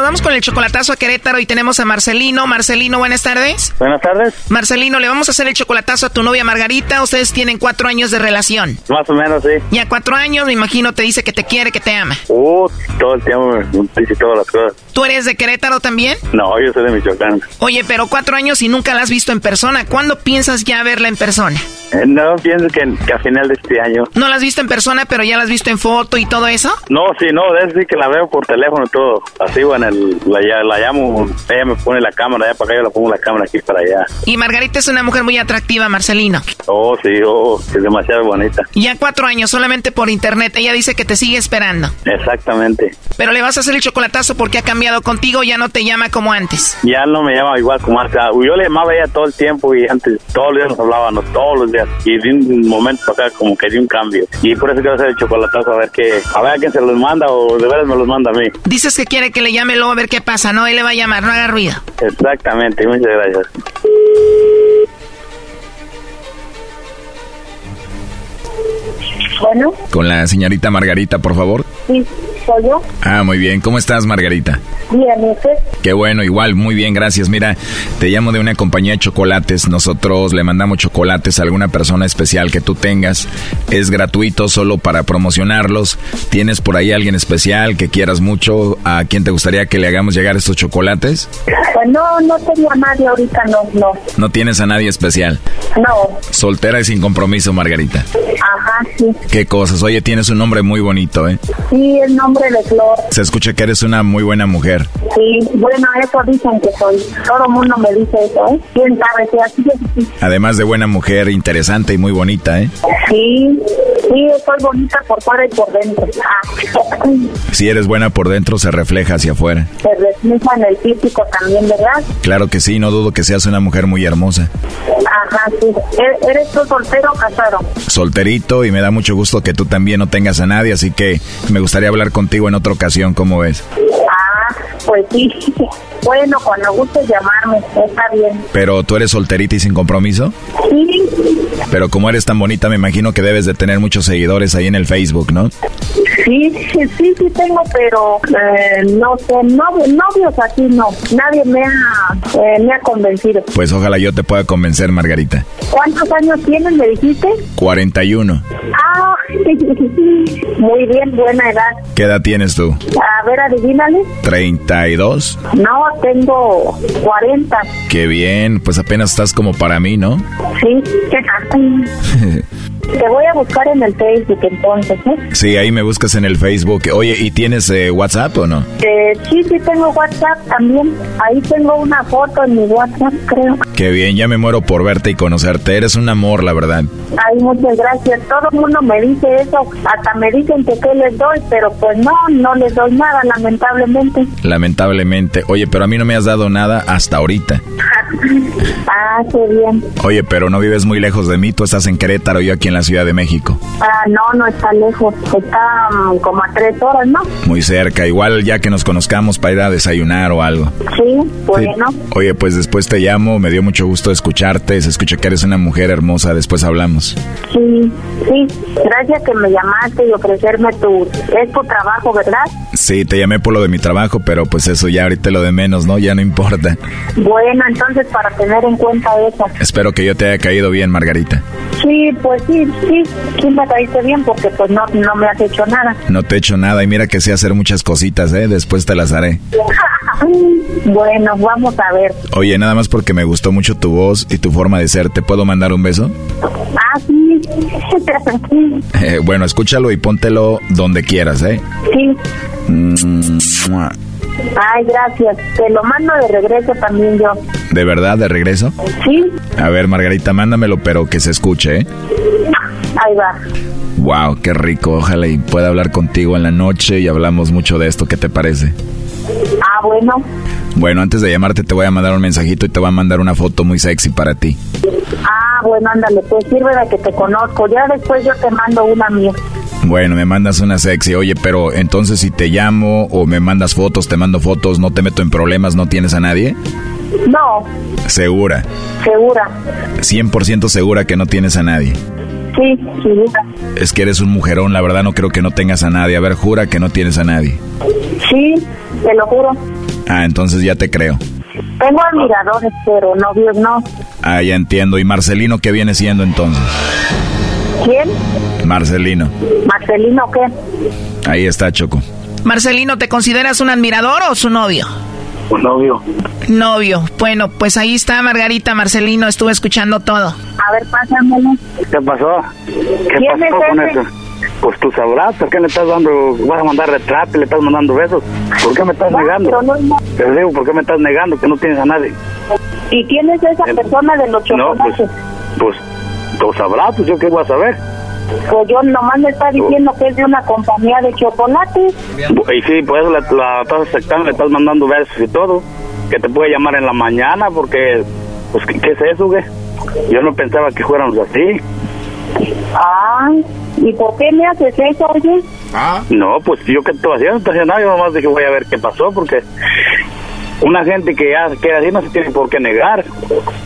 vamos con el chocolatazo a Querétaro y tenemos a Marcelino. Marcelino, buenas tardes. Buenas tardes. Marcelino, le vamos a hacer el chocolatazo a tu novia Margarita. Ustedes tienen cuatro años de relación. Más o menos, sí. Y a cuatro años, me imagino, te dice que te quiere, que te ama. Uh, todo el tiempo me dice todas las cosas. ¿Tú eres de Querétaro también? No, yo soy de Michoacán. Oye, pero cuatro años y nunca la has visto en persona. ¿Cuándo piensas ya verla en persona? Eh, no, pienso que, que a final de este año. ¿No la has visto en persona, pero ya la has visto en foto y todo eso? No, sí, no, es decir que la veo por teléfono y todo. Así, bueno, el, la, la llamo, ella me pone la cámara allá para acá, yo la pongo la cámara aquí para allá. Y Margarita es una mujer muy atractiva, Marcelino. Oh, sí, oh, es demasiado bonita. Ya cuatro años, solamente por internet. Ella dice que te sigue esperando. Exactamente. Pero le vas a hacer el chocolatazo porque ha cambiado contigo, ya no te llama como antes. Ya no me llama igual como antes. Ah, Yo le llamaba a ella todo el tiempo y antes todos los días nos hablábamos, todos los días. Y de un momento acá como que di un cambio. Y por eso quiero hacer el chocolatazo a ver qué, a ver a quién se los manda o de veras me los manda a mí. Dices que quiere que le llame a ver qué pasa, ¿no? Él le va a llamar, no haga ruido. Exactamente, muchas gracias. Bueno, Con la señorita Margarita, por favor. sí, soy yo. Ah, muy bien. ¿Cómo estás, Margarita? Bien, ¿y usted? Qué bueno, igual, muy bien, gracias. Mira, te llamo de una compañía de chocolates. Nosotros le mandamos chocolates a alguna persona especial que tú tengas. Es gratuito solo para promocionarlos. ¿Tienes por ahí alguien especial que quieras mucho? ¿A quién te gustaría que le hagamos llegar estos chocolates? Pues no, no tengo a nadie ahorita, no, no, No tienes a nadie especial. no. Soltera y sin compromiso, Margarita. Ajá, sí. Qué cosas. Oye, tienes un nombre muy bonito, ¿eh? Sí, el nombre de Flor. Se escucha que eres una muy buena mujer. Sí, bueno, eso dicen que soy. Todo el mundo me dice eso, ¿eh? ¿Quién sabe si así es? Además de buena mujer, interesante y muy bonita, ¿eh? Sí, sí, soy bonita por fuera y por dentro. Ah, Si eres buena por dentro, se refleja hacia afuera. se refleja en el físico también, ¿verdad? Claro que sí, no dudo que seas una mujer muy hermosa. Ajá, sí. ¿E- ¿Eres tú soltero o casado? Solterito y me da mucho gusto que tú también no tengas a nadie, así que me gustaría hablar contigo en otra ocasión, ¿cómo ves? Ah, pues sí. Bueno, cuando gustes llamarme, está bien. Pero tú eres solterita y sin compromiso. Sí, Pero como eres tan bonita, me imagino que debes de tener muchos seguidores ahí en el Facebook, ¿no? sí, sí, sí, sí tengo, pero eh, no sé, novio- novios así no. Nadie me ha, eh, me ha convencido. Pues ojalá yo te pueda convencer, Margarita. ¿Cuántos años tienes, me dijiste? 41. Ah, muy bien, buena edad. ¿Qué edad tienes tú? A ver, adivínale. 32. No, tengo 40. Qué bien, pues apenas estás como para mí, ¿no? Sí, qué Te voy a buscar en el Facebook entonces, ¿eh? Sí, ahí me buscas en el Facebook. Oye, ¿y tienes eh, WhatsApp o no? Eh, sí, sí tengo WhatsApp también. Ahí tengo una foto en mi WhatsApp, creo. Qué bien, ya me muero por verte y conocerte. Eres un amor, la verdad. Ay, muchas gracias. Todo el mundo me dice eso. Hasta me dicen que qué les doy, pero pues no, no les doy nada, lamentablemente. Lamentablemente. Oye, pero a mí no me has dado nada hasta ahorita. ah, qué bien. Oye, pero no vives muy lejos de mí. Tú estás en Querétaro, yo aquí en la Ciudad de México. Ah, no, no está lejos. Está mm, como a tres horas, ¿no? Muy cerca. Igual ya que nos conozcamos para ir a desayunar o algo. Sí, bueno. Oye, pues después te llamo. Me dio mucho gusto escucharte. Se escucha que eres una mujer hermosa. Después hablamos. Sí, sí. Gracias que me llamaste y ofrecerme tu... Es tu trabajo, ¿verdad? Sí, te llamé por lo de mi trabajo, pero pues eso ya ahorita lo de menos, ¿no? Ya no importa. Bueno, entonces para tener en cuenta eso. Espero que yo te haya caído bien, Margarita. Sí, pues sí, sí, sí me caíste bien porque pues no, no me has hecho nada. No te he hecho nada y mira que sé hacer muchas cositas, ¿eh? Después te las haré. bueno, vamos a ver. Oye, nada más porque me gustó mucho tu voz y tu forma de ser, ¿te puedo mandar un beso? Ah, sí. Eh, bueno, escúchalo y póntelo donde quieras, ¿eh? Sí. Ay, gracias. Te lo mando de regreso también yo. ¿De verdad, de regreso? Sí. A ver, Margarita, mándamelo, pero que se escuche, ¿eh? Ahí va. Wow, qué rico. Ojalá y pueda hablar contigo en la noche y hablamos mucho de esto. ¿Qué te parece? Ah, bueno. Bueno, antes de llamarte te voy a mandar un mensajito y te voy a mandar una foto muy sexy para ti. Ah, bueno, ándale, pues sirve de que te conozco. Ya después yo te mando una mía. Bueno, me mandas una sexy. Oye, pero entonces si te llamo o me mandas fotos, te mando fotos, no te meto en problemas, no tienes a nadie? No, Segura. segura. 100% segura que no tienes a nadie. Sí, segura. Es que eres un mujerón, la verdad no creo que no tengas a nadie. A ver, jura que no tienes a nadie. Sí, te lo juro. Ah, entonces ya te creo. Tengo admiradores, pero novios no. Ah, ya entiendo. ¿Y Marcelino qué viene siendo entonces? ¿Quién? Marcelino. ¿Marcelino qué? Ahí está, Choco. Marcelino, ¿te consideras un admirador o su novio? Un novio. Novio. Bueno, pues ahí está Margarita, Marcelino, estuve escuchando todo. A ver, pásamelo. ¿Qué pasó? ¿Qué ¿Quién pasó es con ese? eso? Pues tú sabrás, ¿por qué le estás dando, vas a mandar retrato y le estás mandando besos? ¿Por qué me estás negando? no Te digo, ¿por qué me estás negando que no tienes a nadie? ¿Y quién es esa persona de los Eh, No, pues, chocolates? pues tú sabrás, pues yo qué voy a saber. Pues yo nomás me está diciendo que es de una compañía de chocolates. Y sí, pues la, la estás aceptando, le estás mandando besos y todo. Que te puede llamar en la mañana porque, pues, ¿qué, qué es eso, güey? Yo no pensaba que fuéramos así. Ah, ¿y por qué me haces eso, oye? No, pues yo que estoy haciendo, no estoy haciendo nada, yo nomás dije voy a ver qué pasó porque una gente que ya queda así no se tiene por qué negar.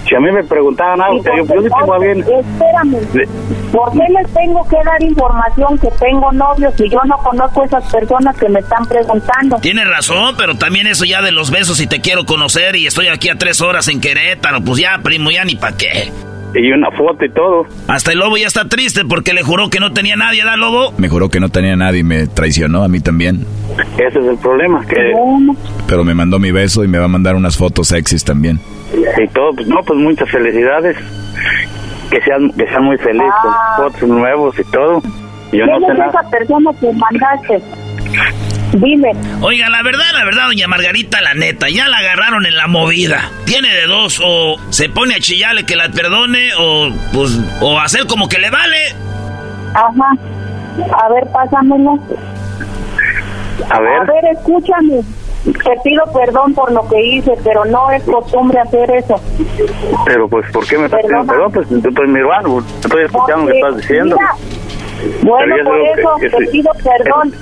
Si a mí me preguntaban algo, que yo, yo sí tengo a bien. Espérame. ¿Por qué les tengo que dar información que tengo novios si yo no conozco a esas personas que me están preguntando? Tienes razón, pero también eso ya de los besos y te quiero conocer y estoy aquí a tres horas en Querétaro, pues ya, primo, ya ni pa' qué. Y una foto y todo. Hasta el lobo ya está triste porque le juró que no tenía nadie, ¿da, lobo? Me juró que no tenía nadie y me traicionó a mí también. Ese es el problema, que Pero me mandó mi beso y me va a mandar unas fotos sexys también. y todo, pues no, pues muchas felicidades. Que sean, que sean muy felices, Ah. fotos nuevos y todo. Yo no ¿Quién sé es nada. esa persona que mandaste? Dime. Oiga, la verdad, la verdad, doña Margarita, la neta, ya la agarraron en la movida. Tiene de dos, o se pone a chillarle que la perdone, o pues, o hacer como que le vale. Ajá. A ver, pásamelo. A ver. A ver, escúchame. Te pido perdón por lo que hice, pero no es costumbre hacer eso. Pero pues, ¿por qué me estás pidiendo perdón? Pues yo estoy mi hermano, estoy escuchando lo que estás diciendo. Mira, bueno, por eso que- que te pido perdón.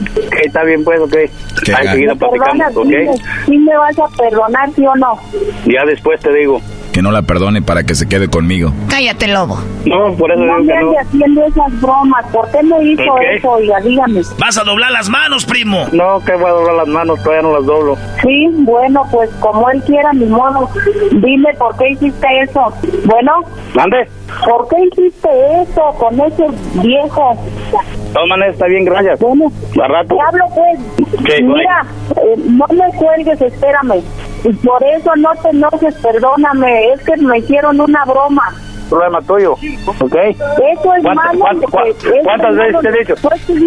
Está bien pues, ok. ¿Me perdonas? platicamos, Dime, ok. ¿Sí me vas a perdonar, sí o no? Ya después te digo. Que no la perdone para que se quede conmigo. Cállate, lobo. No, por eso No me que no. ande haciendo esas bromas. ¿Por qué me hizo eso? Oiga, dígame. Vas a doblar las manos, primo. No, que voy a doblar las manos, todavía no las doblo. Sí, bueno, pues como él quiera, mi modo. Dime por qué hiciste eso. Bueno, ¿Mande? ¿Por qué hiciste eso con ese viejo? De todas maneras, está bien, gracias. Bueno, A rato. te hablo pues. ¿Qué, Mira, eh, no me cuelgues, espérame. Y por eso no te enojes, perdóname. Es que me hicieron una broma. problema tuyo. ¿Ok? Eso es ¿Cuántas, malo. cuántas- veces te he dicho?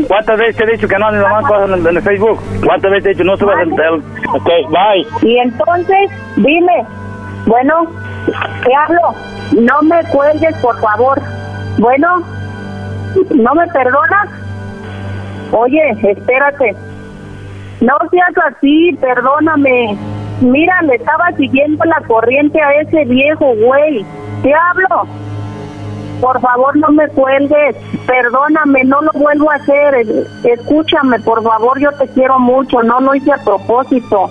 ¿Cuántas veces te he dicho que no andes nomás cosas en, en el Facebook? ¿Cuántas veces te he dicho no subas el... el- Ok, bye. Y entonces, dime, bueno, te hablo, no me cuelgues, por favor. Bueno, ¿no me perdonas? Oye, espérate. No seas así, perdóname. Mira, le estaba siguiendo la corriente a ese viejo güey. Te hablo. Por favor, no me cuelgues. Perdóname, no lo vuelvo a hacer. Escúchame, por favor, yo te quiero mucho. No lo hice a propósito.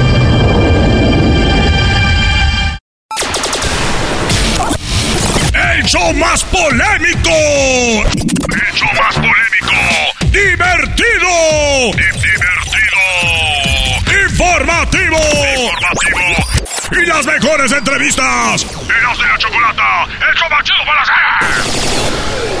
show más polémico! ¡El show más polémico! ¡Divertido! ¡Divertido! ¡Informativo! ¡Informativo! ¡Y las mejores entrevistas! ¡Eras de la chocolata! ¡El show más chido para hacer!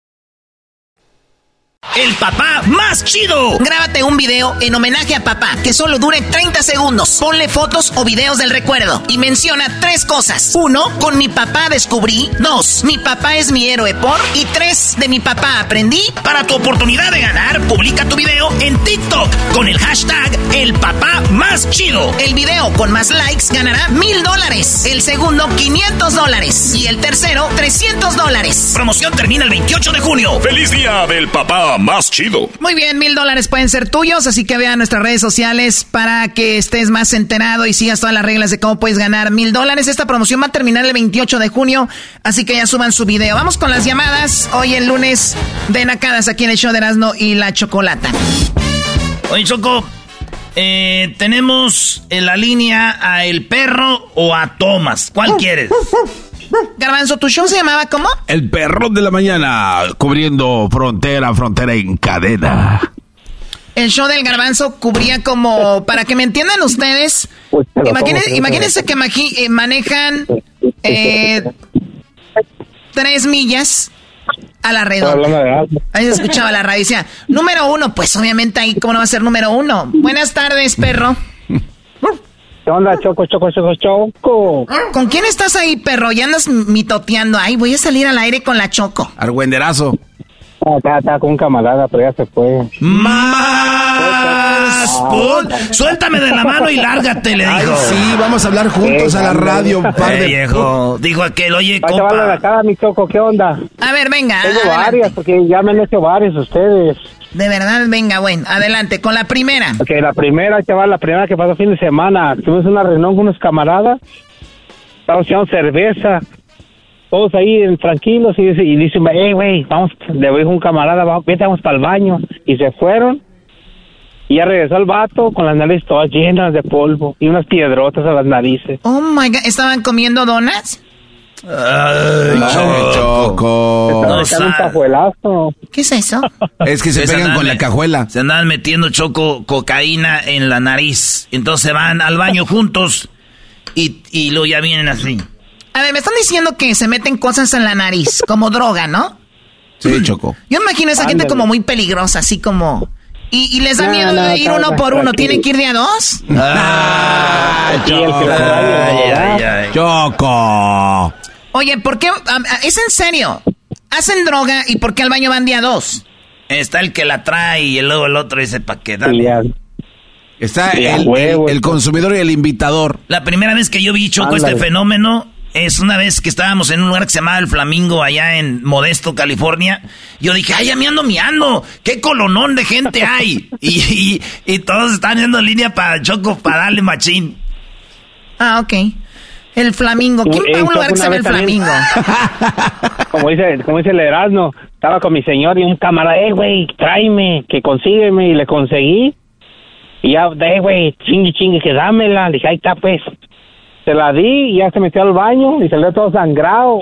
El papá más chido. Grábate un video en homenaje a papá que solo dure 30 segundos. Ponle fotos o videos del recuerdo y menciona tres cosas. Uno, con mi papá descubrí. Dos, mi papá es mi héroe por. Y tres, de mi papá aprendí. Para tu oportunidad de ganar, publica tu video en TikTok con el hashtag El papá más chido. El video con más likes ganará mil dólares. El segundo, 500 dólares. Y el tercero, 300 dólares. Promoción termina el 28 de junio. ¡Feliz día del papá más chido! Muy bien, mil dólares pueden ser tuyos, así que vean nuestras redes sociales para que estés más enterado y sigas todas las reglas de cómo puedes ganar mil dólares. Esta promoción va a terminar el 28 de junio, así que ya suban su video. Vamos con las llamadas. Hoy el lunes de Nacadas aquí en el show de Erasmo y la Chocolata. Oye, Choco, eh, tenemos en la línea a El Perro o a Thomas. ¿Cuál quieres? Garbanzo, ¿tu show se llamaba cómo? El perro de la mañana, cubriendo frontera a frontera en cadena. El show del garbanzo cubría como, para que me entiendan ustedes, imagínense, imagínense que eh, manejan eh, tres millas a la redonda. Ahí se escuchaba la radio. Decía, número uno, pues obviamente ahí, ¿cómo no va a ser número uno? Buenas tardes, perro. ¿Qué onda, Choco, Choco, Choco, Choco? ¿Con quién estás ahí, perro? Ya andas mitoteando. Ay, voy a salir al aire con la choco. Argüenderazo. Ah, Acá está con un camarada, pero ya se fue. ¡Más! Pon- Suéltame de la mano y lárgate, le Ay, dijo. sí, vamos a hablar juntos a la radio, un par Eh, de... viejo, dijo aquel, oye, Va a llevarlo de compa. acá, mi Choco, ¿qué onda? A ver, venga. Tengo varias, porque ya me han hecho varias ustedes. De verdad, venga, bueno, adelante, con la primera. Ok, la primera, va la primera que pasó fin de semana. Tuvimos una reunión con unos camaradas. Estábamos echando cerveza. Todos ahí en- tranquilos y dice, y dice, hey, güey, vamos, le dijo un camarada, vamos, vete, vamos para el baño. Y se fueron. Y ya regresó el vato con las narices todas llenas de polvo y unas piedrotas a las narices. Oh my god, ¿estaban comiendo donas? Ay, Choco. Choco. No un. ¿Qué es eso? Es que se Se pegan andan con la cajuela. Se andaban metiendo choco cocaína en la nariz. Entonces van al baño juntos y, y luego ya vienen así. A ver, me están diciendo que se meten cosas en la nariz, como droga, ¿no? Sí, Choco. Yo imagino a esa gente como muy peligrosa, así como... Y, y les da No, miedo no, de ir no, uno no, por uno. ¿tienen que ir de a dos? Ay, la trae, ay, ay, ay. Choco. Oye, ¿por qué? Es en serio. Hacen droga y ¿por qué al baño van de a dos? Está el que la trae y luego el otro dice pa' qué dale. Está el, huevo, el- consumidor y el invitador. La primera vez que yo vi Choco Ándale. este fenómeno, es una vez que estábamos en un lugar que se llamaba El Flamingo, allá en Modesto, California. Yo dije, ay, ya me ando miando. ¿Qué colonón de gente hay? y, y, todos están yendo en línea para Choco, para darle machín. Ah, ok. El Flamingo. ¿Quién va a un lugar que se llama El Flamingo? como dice, como dice el Erasmo, estaba con mi señor y un camarada, eh, güey, tráeme, que consígueme, y le conseguí. Y ya, eh, güey, chingue, chingue, que dámela. Le dije, ahí está, pues. Se la di y ya se metió al baño y salió todo sangrado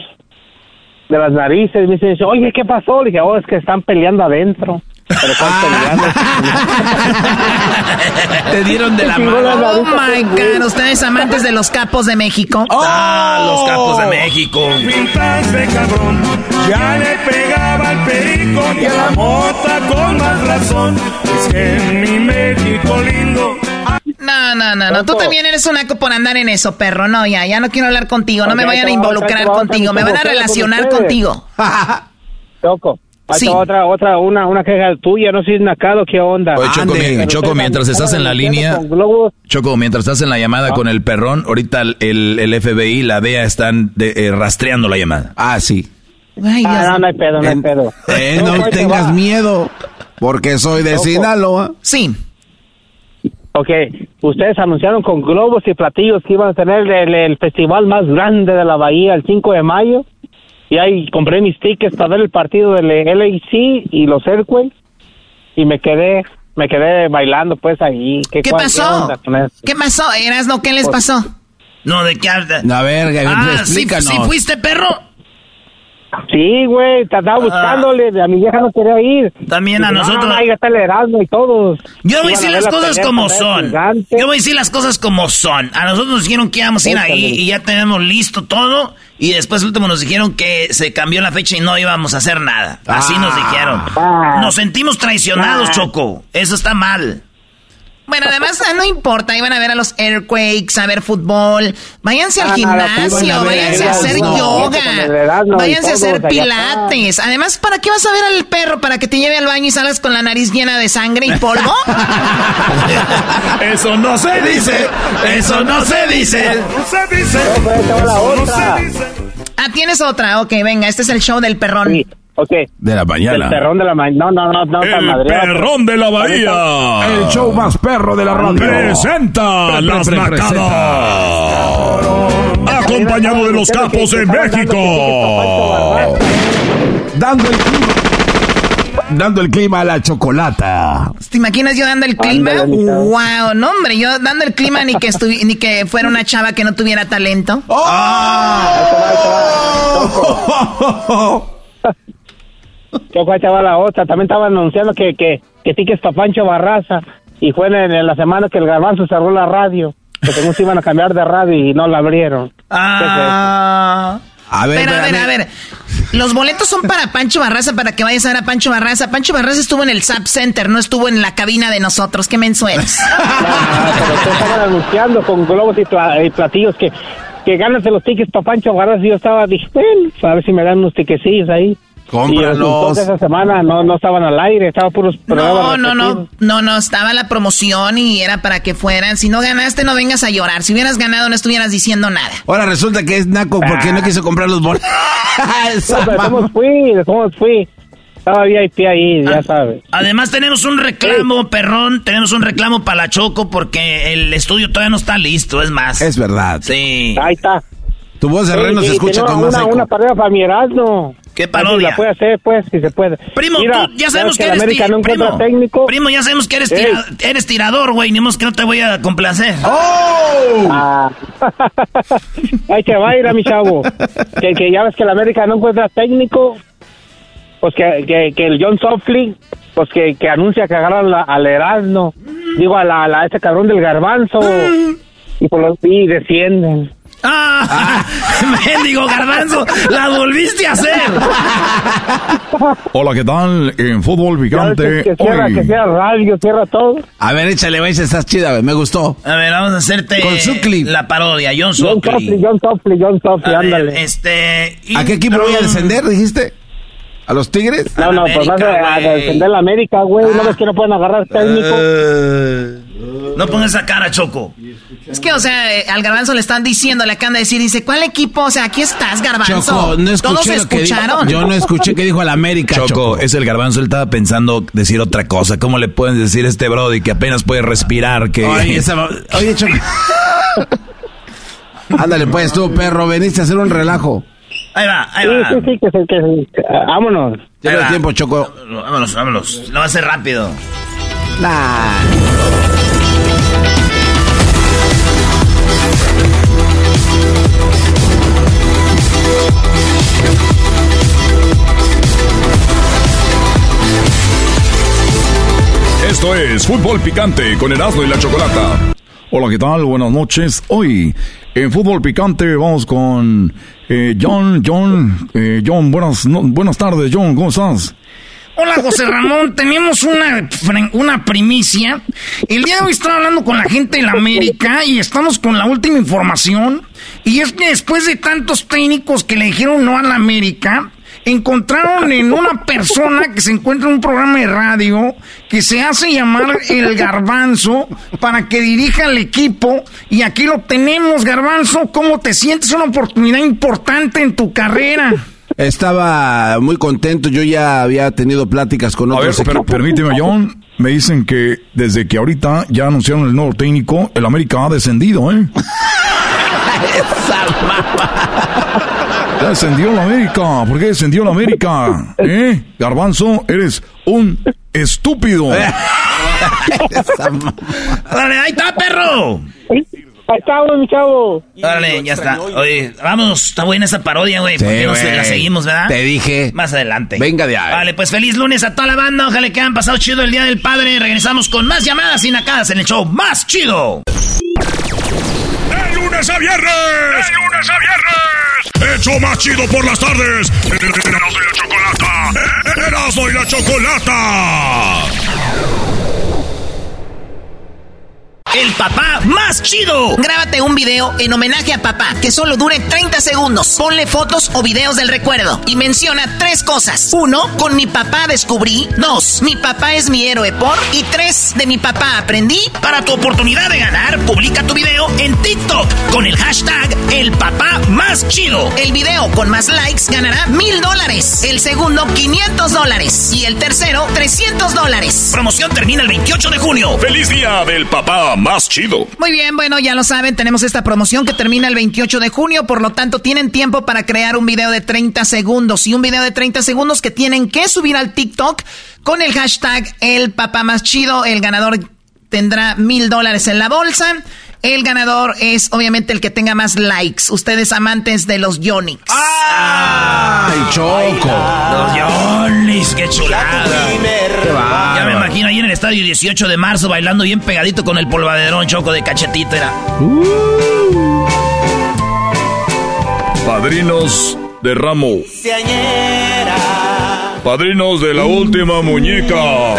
de las narices. Y me dice, oye, ¿qué pasó? Le dije, oh, es que están peleando adentro. Pero peleando. Te dieron de la mano. Oh my God, ustedes amantes de los capos de México. Ah, los capos de México. Pintaste cabrón, ya le pegaba el perico y a la mota con más razón. Es que en mi México lindo no, no, no, no. Tú también eres un naco por andar en eso, perro. No, ya, ya no quiero hablar contigo. No me vayan a involucrar contigo. Me van a relacionar contigo. Choco. Sí. Otra, otra, una, una queja tuya, no soy nacado, ¿qué onda? Oye, Choco, Choco mientras estás en la línea, Choco, mientras estás en la llamada ah. con el perrón, ahorita el, el FBI, la DEA están eh, rastreando la llamada. Ah, sí. ah, no, no hay pedo, no hay pedo. Eh, no, tengas miedo, porque soy de Sinaloa. Sí. Ok, ustedes anunciaron con globos y platillos que iban a tener el, festival más grande de la bahía el 5 de mayo. Y ahí compré mis tickets para ver el partido del LAC y los Airquays. Y me quedé, me quedé bailando pues ahí. ¿Qué, pasó? ¿Qué, pasó? Eras no, ¿qué les pues pasó? No, ¿de qué hablas? A ver, ah, explícanos. ¿sí, fuiste perro? Sí, güey, te andaba ah. buscándole, a mi vieja no quería ir. También a nosotros. No, ahí está el Erasmo y todos. Yo voy a decir las cosas como son. Yo voy a decir las cosas como son. A nosotros nos dijeron que íbamos a ir ahí y ya tenemos listo todo. Y después último nos dijeron que se cambió la fecha y no íbamos a hacer nada. Así nos ah. dijeron. Ah. Nos sentimos traicionados, Choco. Eso está mal. Bueno, además no importa, iban a ver a los Airquakes, a ver fútbol, váyanse al gimnasio, váyanse a hacer yoga, váyanse a hacer pilates. Además, ¿para qué vas a ver al perro? ¿Para que te lleve al baño y salgas con la nariz llena de sangre y polvo? eso no se dice, eso no se dice. No se dice. Ah, tienes otra, ok, venga, este es el show del perrón. Ok. De la mañana. El perrón de la mañana. No, no, no, no. El perrón de la bahía. El show más perro de la radio. Presenta las macadas. Acompañado de los capos en México. Dando el clima. Dando el clima a la chocolata. ¿Te imaginas yo dando el clima? wow, no hombre, yo dando el clima ni que ni que fuera una chava que no tuviera talento. ¡Oh! Choco, estaba la otra. También estaba anunciando que, que, que tiques para Pancho Barraza. Y fue en, la semana que el garbanzo cerró la radio. Que según se iban a cambiar de radio y no la abrieron. Ah. A ver, Pero, a ver, a ver. Los boletos son para Pancho Barraza, para que vayas a ver a Pancho Barraza. Pancho Barraza estuvo en el Zap Center, no estuvo en la cabina de nosotros. ¿Qué mensuales? pero estaban anunciando con globos y, platillos que, que de los tickets para Pancho Barraza. Y yo estaba, dije, bueno, a ver si me dan unos tiquecillos ahí. Cómpralos. Y esa semana no, no estaban al aire, estaba puros No, no, no, no, no, estaba la promoción y era para que fueran. Si no ganaste, no vengas a llorar. Si hubieras ganado, no estuvieras diciendo nada. Ahora resulta que es Naco porque no quiso comprar los boletos. ¿Cómo fui? ¿Cómo fui? Estaba VIP ahí, ya ah, sabes. Además tenemos un reclamo, perrón, tenemos un reclamo para la Choco porque el estudio todavía no está listo, es más. Es verdad. Sí. Ahí está. Tu voz de reno se escucha con más eco. Una pareja para mi Erasmo. ¿Qué parodia? la puede hacer, pues, si se puede. Primo, tú ya sabemos que, eres América no primo, técnico. Primo, ya sabemos que eres, eres tirador, güey. Ni más que no te voy a complacer. ¡Oh! Ah. Ay, que va a ir a mi chavo. que, que ya ves que la América no encuentra técnico. Pues que, que, que el John Softly, pues que, que anuncia que agarran al Erasmo. Digo, a, la, a este cabrón del garbanzo. Mm. y, por los, y descienden. ¡Ah! ¡Mendigo garbanzo! ¡La volviste a hacer! Hola, ¿qué tal? En fútbol picante. Que, cierra, que sea radio, cierra todo. A ver, échale, vais, estás chida, me gustó. A ver, vamos a hacerte Con la parodia, John Sockley. John Sockley, John Sockley, ándale. este... ¿A qué equipo voy a descender, dijiste? ¿A los Tigres? No, no, pues vas a, descender la América, güey. ¿No ves que no pueden agarrar técnico? Uh, No pongas esa cara, Choco. Es que, o sea, eh, al garbanzo le están diciendo, le acaban de decir, dice, ¿cuál equipo? O sea, aquí estás, garbanzo. Choco, no escuché Todos lo que escucharon. dijo. Yo no escuché que dijo el América, Choco, Choco. es el garbanzo, él estaba pensando decir otra cosa. ¿Cómo le pueden decir a este brody que apenas puede respirar? Que... Oye, esa- oye, Choco. Ándale, pues tú, perro, veniste a hacer un relajo. Ahí va, ahí Sí, va. sí, sí, que, se- que, se- ah, vámonos. Ya Ahí no tiempo, Choco. Vámonos, vámonos. Lo va a hacer rápido. Nah. Esto es Fútbol Picante con Erasmo y la Chocolata. Hola, ¿qué tal? Buenas noches. Hoy en Fútbol Picante vamos con eh, John, John, eh, John, buenas, buenas tardes, John, ¿cómo estás? Hola José Ramón, tenemos una, una primicia. El día de hoy estoy hablando con la gente de la América y estamos con la última información. Y es que después de tantos técnicos que le dijeron no a la América, encontraron en una persona que se encuentra en un programa de radio que se hace llamar el Garbanzo para que dirija al equipo. Y aquí lo tenemos, Garbanzo. ¿Cómo te sientes? Una oportunidad importante en tu carrera. Estaba muy contento, yo ya había tenido pláticas con A ver, otros pero equipos. permíteme, John. Me dicen que desde que ahorita ya anunciaron el nuevo técnico, el América ha descendido, ¿eh? Ya descendió la América. ¿Por qué descendió la América? ¿Eh? Garbanzo, eres un estúpido. Dale, ahí está, perro. Ahí estamos, mi chavo. Dale, ya está. Oye, vamos, está buena esa parodia, güey. ¿Por Sí, qué no se la seguimos, verdad? Te dije. Más adelante. Venga de ahí. Vale, pues feliz lunes a toda la banda. Ojalá que hayan pasado chido el Día del Padre. Regresamos con más llamadas y nacadas en el show más chido. ¡De lunes a viernes! ¡De lunes a viernes! ¡Hecho más chido por las tardes! ¡Erasmo y la Chocolata! ¡Erasmo y la Chocolata! El papá más chido. Grábate un video en homenaje a papá que solo dure 30 segundos. Ponle fotos o videos del recuerdo y menciona tres cosas. Uno, con mi papá descubrí. Dos, mi papá es mi héroe por. Y tres, de mi papá aprendí. Para tu oportunidad de ganar, publica tu video en TikTok con el hashtag El Papá Más Chido. El video con más likes ganará mil dólares. El segundo, 500 dólares. Y el tercero, 300 dólares. Promoción termina el 28 de junio. ¡Feliz día del papá más chido! Muy bien, bueno, ya lo saben, tenemos esta promoción que termina el 28 de junio, por lo tanto tienen tiempo para crear un video de 30 segundos y un video de 30 segundos que tienen que subir al TikTok con el hashtag El Papá Más Chido. El ganador tendrá mil dólares en la bolsa. El ganador es obviamente el que tenga más likes. Ustedes amantes de los Yonix. ¡Ay, Choco! Los Yonis, qué chulada. Qué bárbaro. Ya me imagino ahí en el estadio 18 de marzo bailando bien pegadito con el polvaderón choco de cachetito. Era. Padrinos de ramo. Padrinos de la última muñeca.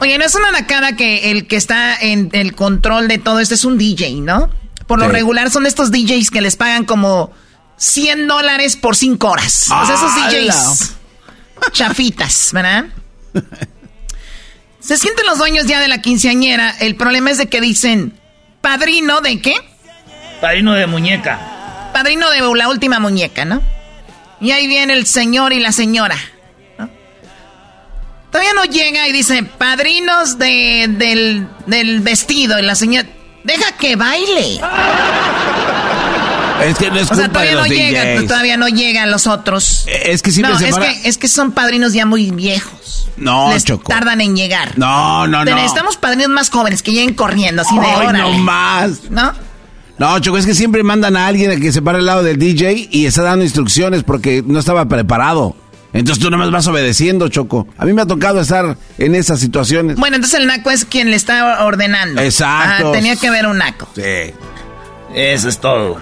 Oye, no es una nacada que el que está en el control de todo esto es un DJ, ¿no? Por lo Sí. regular son estos DJs que les pagan como 100 dólares por 5 horas. O sea, esos. DJs chafitas, ¿verdad? Se sienten los dueños ya de la quinceañera. El problema es de que dicen, padrino de qué? Padrino de muñeca. Padrino de la última muñeca, ¿no? Y ahí viene el señor y la señora. ¿no? Todavía no llega y dice, padrinos de, del, del vestido. Y la señora, deja que baile. Es que no es O sea, todavía no los llega, DJs. todavía no llegan los otros. Es que siempre no, se es para- que, es que son padrinos ya muy viejos. No, Les Choco. tardan en llegar. No, no, no. Necesitamos padrinos más jóvenes que lleguen corriendo, así de órale. no más. ¿No? No, Choco, es que siempre mandan a alguien a que se pare al lado del DJ y está dando instrucciones porque no estaba preparado. Entonces tú nomás vas obedeciendo, Choco. A mí me ha tocado estar en esas situaciones. Bueno, entonces el naco es quien le está ordenando. Exacto. Ah, tenía que haber un naco. Sí. Eso es todo.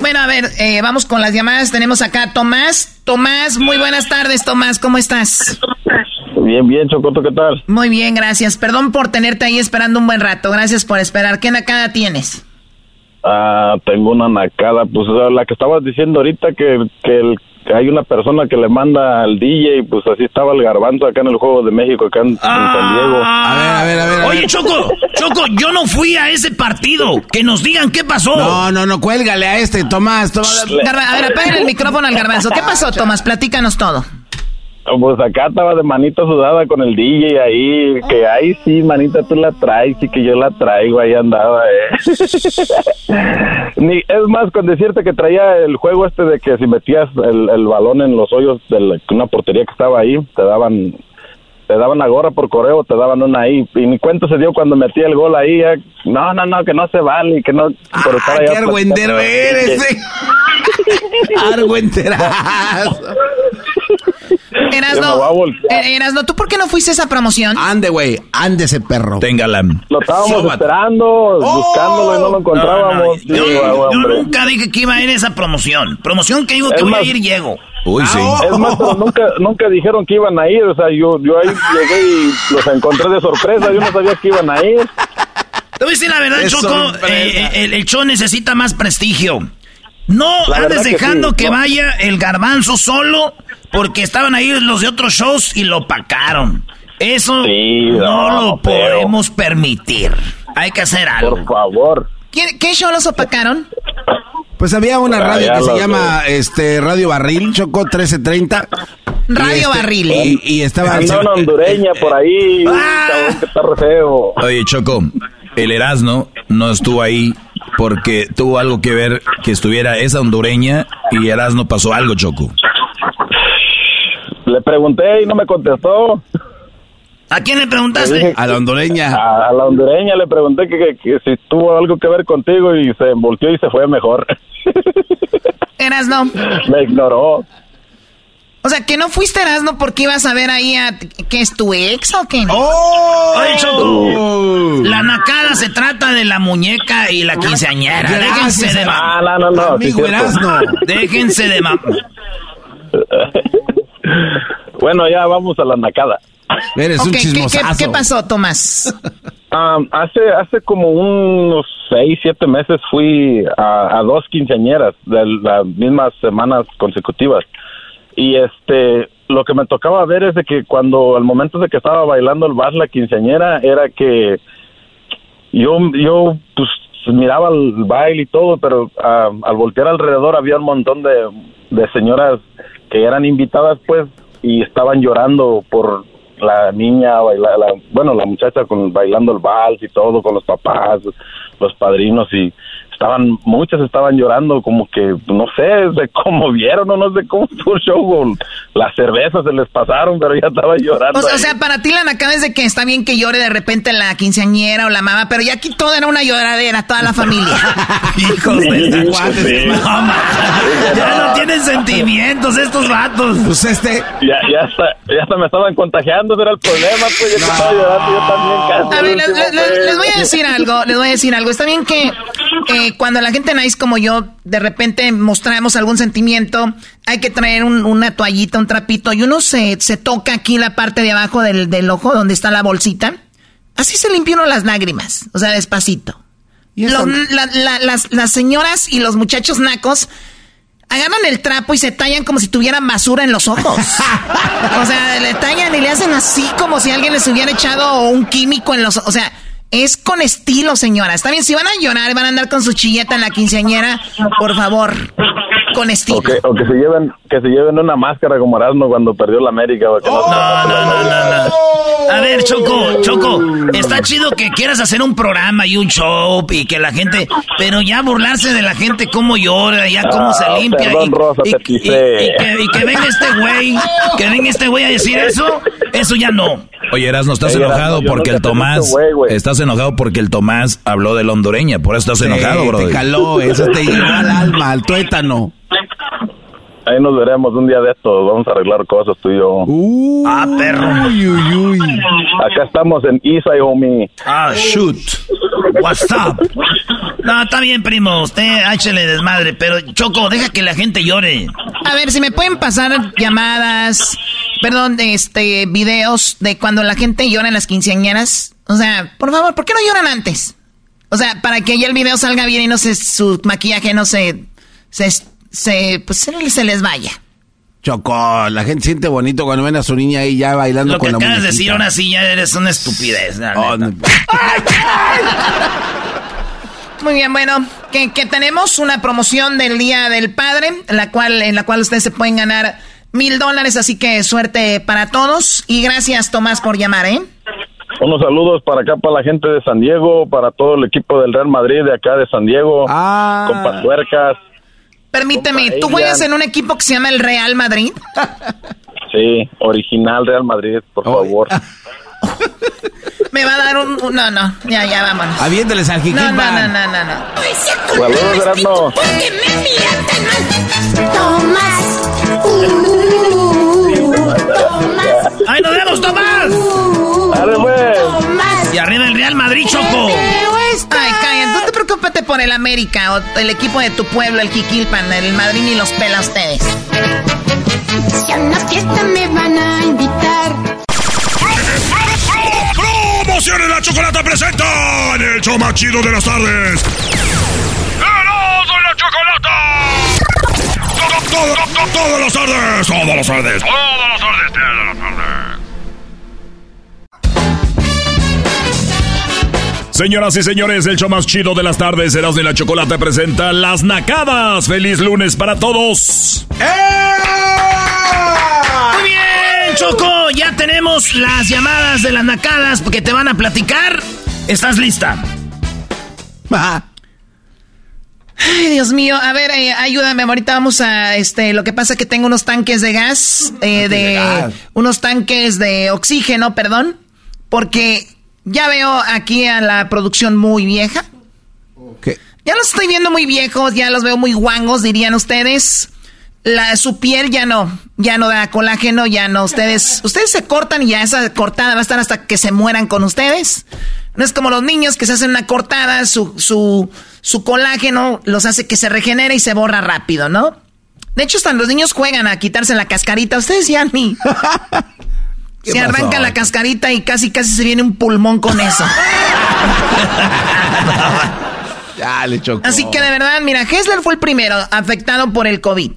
Bueno, a ver, eh, vamos con las llamadas. Tenemos acá a Tomás. Tomás, muy buenas tardes, Tomás. ¿Cómo estás? Bien, bien, Chocoto, ¿qué tal? Muy bien, gracias. Perdón por tenerte ahí esperando un buen rato. Gracias por esperar. ¿Qué nacada tienes? Ah, tengo una nacada, pues la que estabas diciendo ahorita que, que el hay una persona que le manda al DJ, pues así estaba el garbanzo acá en el Juego de México, acá en, en San Diego. A ver, a ver, a ver. Oye, Choco, Choco, yo no fui a ese partido. Que nos digan qué pasó. No, no, no, cuélgale a este, Tomás. Tomás. A ver, apaguen el micrófono al garbanzo. ¿Qué pasó, Tomás? Platícanos todo. Pues acá estaba de manita sudada con el DJ ahí, que ahí sí, manita, tú la traes y que yo la traigo, ahí andaba, eh. Ni, es más, con decirte que traía el juego este de que si metías el, el balón en los hoyos de la- una portería que estaba ahí, te daban te daban la gorra por correo, te daban una ahí, y ni cuenta se dio cuando metí el gol ahí, eh. no, no, no, que no se vale, que no, estar allá qué argüendero eres, eh. Argüenterazo. Erasno, eh, Erasno, ¿tú por qué no fuiste a esa promoción? Ande, güey, ande ese perro. Téngala. Lo estábamos Sóbate. esperando, buscándolo y no lo encontrábamos. No, no, Sí, yo, nunca dije que iba a ir a esa promoción. Promoción que digo que voy a más- ir, llego. Uy, sí. Es más, pero nunca, nunca dijeron que iban a ir, o sea, yo, yo ahí llegué y los encontré de sorpresa, yo no sabía que iban a ir. Te voy a decir la verdad, Es Choco, sorpresa. eh, el, el show necesita más prestigio. No La andes que dejando sí, que no. vaya el garbanzo solo porque estaban ahí los de otros shows y lo opacaron. Eso no, no, lo pero- podemos permitir. Hay que hacer algo. Por favor. ¿Qué, qué show los opacaron? Pues había una radio que se llama este Radio Barril, Chocó 1330. Radio Y este- Barril. Y, y estaba... Anda una hondureña por ahí, un cabrón que está re feo. Oye, Choco, el Erasno no estuvo ahí porque tuvo algo que ver que estuviera esa hondureña y Erasno pasó algo, Choco. Le pregunté y no me contestó. ¿A quién le preguntaste? A la hondureña. A, a la hondureña le pregunté que, que- que si tuvo algo que ver contigo y se volteó y se fue mejor. Erasno. me ignoró. O sea, que no fuiste Erasno porque ibas a ver ahí a... ¿Qué es tu ex o qué? ¡Oh! Oye, Choco, la nacada se trata de la muñeca y la quinceañera. Gracias, Déjense de Ah, ma- no, no, no. Amigo. Erasno. Déjense de ma- Bueno, ya vamos a la nacada. Eres un ¿qué- ¿qué, chismosazo. qué pasó, Tomás? Um, hace hace como unos seis, siete meses fui a, a dos quinceañeras de las mismas semanas consecutivas. Y este, lo que me tocaba ver es de que cuando al momento de que estaba bailando el vals la quinceañera era que yo, yo pues miraba el baile y todo, pero ah, al voltear alrededor había un montón de, de señoras que eran invitadas pues y estaban llorando por la niña, baila- la, bueno, la muchacha con bailando el vals y todo con los papás, los padrinos y estaban, muchas estaban llorando como que, no sé, de cómo vieron o no sé cómo estuvo el show, con las cervezas se les pasaron, pero ya estaba llorando. O, sea- o ahí. sea, para ti la nacada es de que está bien que llore de repente la quinceañera o la mamá, pero ya aquí todo era una lloradera, toda la familia. Hijos de Sí, la guates, sí. no. No, ma. Ya no tienen sentimientos estos vatos. Pues este... Ya, ya hasta, ya hasta me estaban contagiando, ese era el problema, pues yo que estaba llorando yo también casi. A ver, les, les- les voy a decir algo, les voy a decir algo. Está bien que eh, cuando la gente nice como yo, de repente mostramos algún sentimiento, hay que traer un- una toallita, un trapito, y uno se, se toca aquí la parte de abajo del, del ojo donde está la bolsita. Así se limpia uno las lágrimas, o sea, despacito. Los- la- la- las, las señoras y los muchachos nacos agarran el trapo y se tallan como si tuvieran basura en los ojos. o sea, le tallan y le hacen así como si alguien les hubiera echado un químico en los O sea, es con estilo, señora. Está bien, si van a llorar van a andar con su chilleta en la quinceañera, por favor, con estilo. O que, o que se lleven, que se lleven una máscara como Erasmo cuando perdió la América. o que no- No, no, no, no, no. A ver, Choco, Choco, está chido que quieras hacer un programa y un show y que la gente, pero ya burlarse de la gente cómo llora, ya cómo Ah, se limpia perdón, y, Rosa, y- te y- pisé. y que, y que venga este güey, que venga este güey a decir eso, eso ya no. Oye, Erasno, estás Oye, enojado porque el Tomás... Estás enojado porque el Tomás habló de la hondureña, por eso estás enojado, bro. Te caló, eso te llegó al alma, al tuétano. Ahí nos veremos un día de estos, vamos a arreglar cosas tú y yo. Ah, perro. Uy, uy, uy. Acá estamos en Isai, homie. Ah, shoot. What's up? No, está bien, primo, usted échale desmadre, pero Choco, deja que la gente llore. A ver, si me pueden pasar llamadas, perdón, este, videos de cuando la gente llora en las quinceañeras. O sea, por favor, ¿por qué no lloran antes? O sea, para que ya el video salga bien y no se, su maquillaje no se, se, se pues se, se les vaya. Chocó, la gente siente bonito cuando ven a su niña ahí ya bailando Lo con que la acabas de decir ahora sí ya eres una estupidez. la Oh. Muy bien, bueno, que, que tenemos una promoción del Día del Padre, la cual, en la cual ustedes se pueden ganar mil dólares, así que suerte para todos. Y gracias, Tomás, por llamar, ¿eh? Unos saludos para acá, para la gente de San Diego, para todo el equipo del Real Madrid de acá de San Diego, Ah. con Patuercas. Permíteme, ¿tú juegas en un equipo que se llama el Real Madrid? Sí, original Real Madrid, por favor. Me va a dar un... un- no, no, ya, ya, vámonos. Aviénteles al No, no, no, no, no, no. Saludos, Erasmo. ¡Ahí nos vemos, Tomás! Dale, pues. Y arriba el Real Madrid, Choco. Por el América o el equipo de tu pueblo, el Jiquilpan, el Madrid ni los pela a ustedes. Si a una fiesta me van a invitar. Promociones La Chocolata presenta en el show más chido de las tardes. ¡Erasmo y la Chocolata! Todas las tardes, todas las tardes, todas las tardes, todas las tardes. Señoras y señores, el show más chido de las tardes, Erasmo y la Chocolata presenta Las Nacadas. ¡Feliz lunes para todos! Muy bien, Choco. Ya tenemos las llamadas de las nacadas porque te van a platicar. ¿Estás lista? Ay, Dios mío, a ver, eh, ayúdame, ahorita vamos a, este, lo que pasa es que tengo unos tanques de gas, eh, de, gas. unos tanques de oxígeno, perdón, porque ya veo aquí a la producción muy vieja. ¿Qué? Ya los estoy viendo muy viejos, ya los veo muy guangos, dirían ustedes. La, su piel ya no, ya no da colágeno, ya no. Ustedes, ustedes se cortan y ya esa cortada va a estar hasta que se mueran con ustedes. No es como los niños que se hacen una cortada, su, su, su colágeno los hace que se regenere y se borra rápido, ¿no? De hecho, hasta los niños juegan a quitarse la cascarita. Ustedes ya ni. ¿Qué Se pasó? arranca la cascarita y casi casi se viene un pulmón con eso. Ya le chocó. Así que de verdad, mira, Hessler fue el primero afectado por el COVID.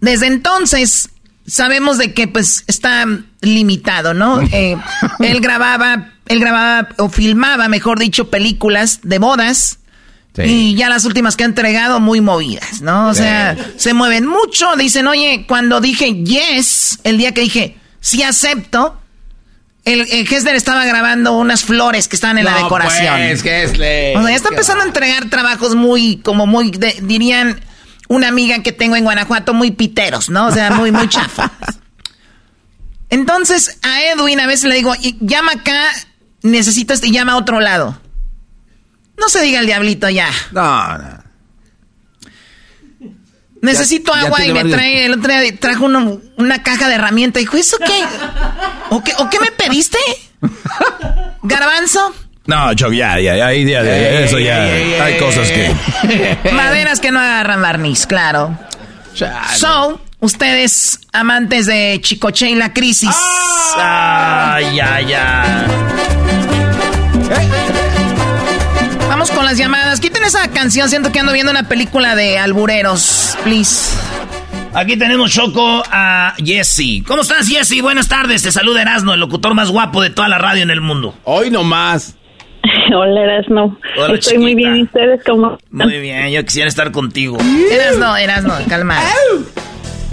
Desde entonces sabemos de que pues está limitado, ¿no? Eh, él grababa, él grababa o filmaba, mejor dicho, películas de bodas. Y ya las últimas que ha entregado muy movidas, ¿no? O sea, se mueven mucho. Dicen, oye, cuando dije yes, el día que dije sí acepto, el, el Hessler estaba grabando unas flores que estaban en la decoración. pues, Hessler. O sea, ya está empezando a entregar trabajos muy, como muy, de- dirían una amiga que tengo en Guanajuato, muy piteros, ¿no? O sea, muy, muy chafas. Entonces, a Edwin a veces le digo, "Y- llama acá, necesito este, y llama a otro lado. No se diga el diablito ya. No, no. Necesito Ya- ya agua y me trae, el otro día trajo uno- una caja de herramientas. Dijo, ¿eso qué? ¿O qué, ¿O qué me pediste? ¿Garbanzo? No, Choc, ya, ya, ya, ya, ya, ya, eso ya. Hay cosas que. Maderas que no agarran barniz, claro. So, ustedes, amantes de Chicoche y la crisis. Ay, ay, ay. Vamos con las llamadas. Quiten esa canción. Siento que ando viendo una película de albureros. Please. Aquí tenemos Choco a Jesse. ¿Cómo estás, Jesse? Buenas tardes. Te saluda Erasmo, el locutor más guapo de toda la radio en el mundo. Hoy nomás. Hola, Erasmo. Hola, Estoy muy bien. ¿Y ustedes cómo? Muy bien, yo quisiera estar contigo. Eras no, eras no, calma.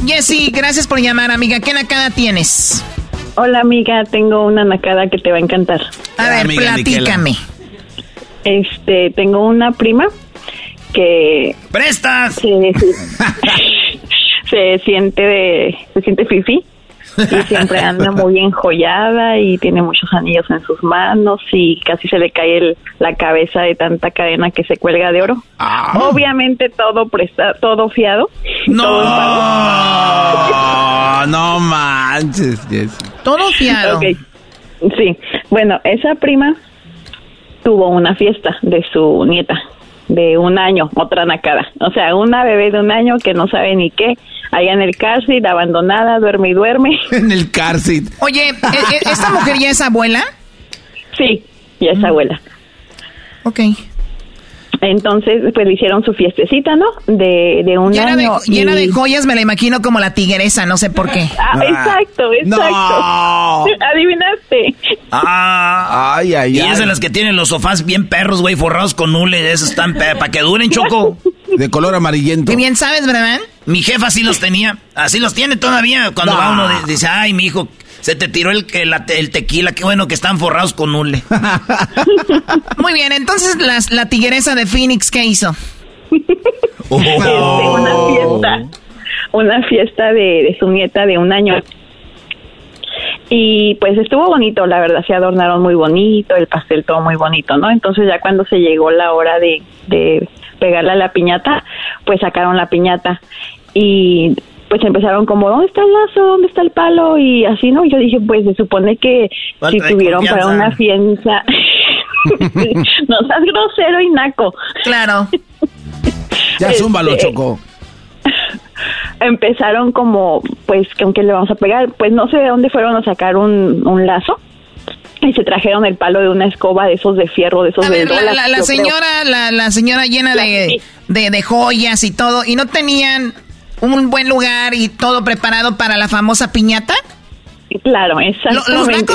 Jessy, gracias por llamar, amiga. ¿Qué nacada tienes? Hola, amiga. Tengo una nacada que te va a encantar. A ver, platícame. Este, tengo una prima que... ¡Prestas! Se, se siente de... Se siente fifi. Y siempre anda muy enjollada y tiene muchos anillos en sus manos y casi se le cae el- la cabeza de tanta cadena que se cuelga de oro. Obviamente todo presta, todo fiado. todo. No, no manches. Todo fiado. Sí, bueno, esa prima tuvo una fiesta de su nieta de un año, otra nacada. O sea, una bebé de un año que no sabe ni qué, allá en el car seat, abandonada, duerme y duerme. En el car seat. Oye, ¿e- e- ¿esta mujer ya es abuela? Sí, ya es abuela. Ok. Entonces, pues le hicieron su fiestecita, ¿no? De, de un llena año. De, llena de joyas, me la imagino como la tigresa, no sé por qué. Ah, exacto, exacto. Adivinaste. Ah, ay, ay, y es de las que tienen los sofás bien perros, güey, forrados con hule, esos están para que duren, Choco. De color amarillento. Qué bien sabes, ¿verdad? Mi jefa sí los tenía, así los tiene todavía. Cuando va uno, dice, ay, mi hijo, se te tiró el, el, tequila, qué bueno que están forrados con hule. Muy bien, entonces las, la tigresa de Phoenix, ¿qué hizo? Oh. Este, una fiesta, una fiesta de, de su nieta de un año. Y pues estuvo bonito, la verdad, se adornaron muy bonito, el pastel todo muy bonito, ¿no? Entonces ya cuando se llegó la hora de, de pegarle a la piñata, pues sacaron la piñata y pues empezaron como, ¿dónde está el lazo? ¿Dónde está el palo? Y así, ¿no? Y yo dije, pues se supone que si tuvieron para una fiesta... no seas grosero y naco. Claro. ya zúmbalo, este, Choco. Empezaron como, pues, ¿con qué le vamos a pegar? Pues no sé de dónde fueron a sacar un, un lazo y se trajeron el palo de una escoba de esos de fierro, de esos de la, la, señora, la, la, señora llena de, de, de, joyas y todo, y no tenían un buen lugar y todo preparado para la famosa piñata. Claro, exactamente.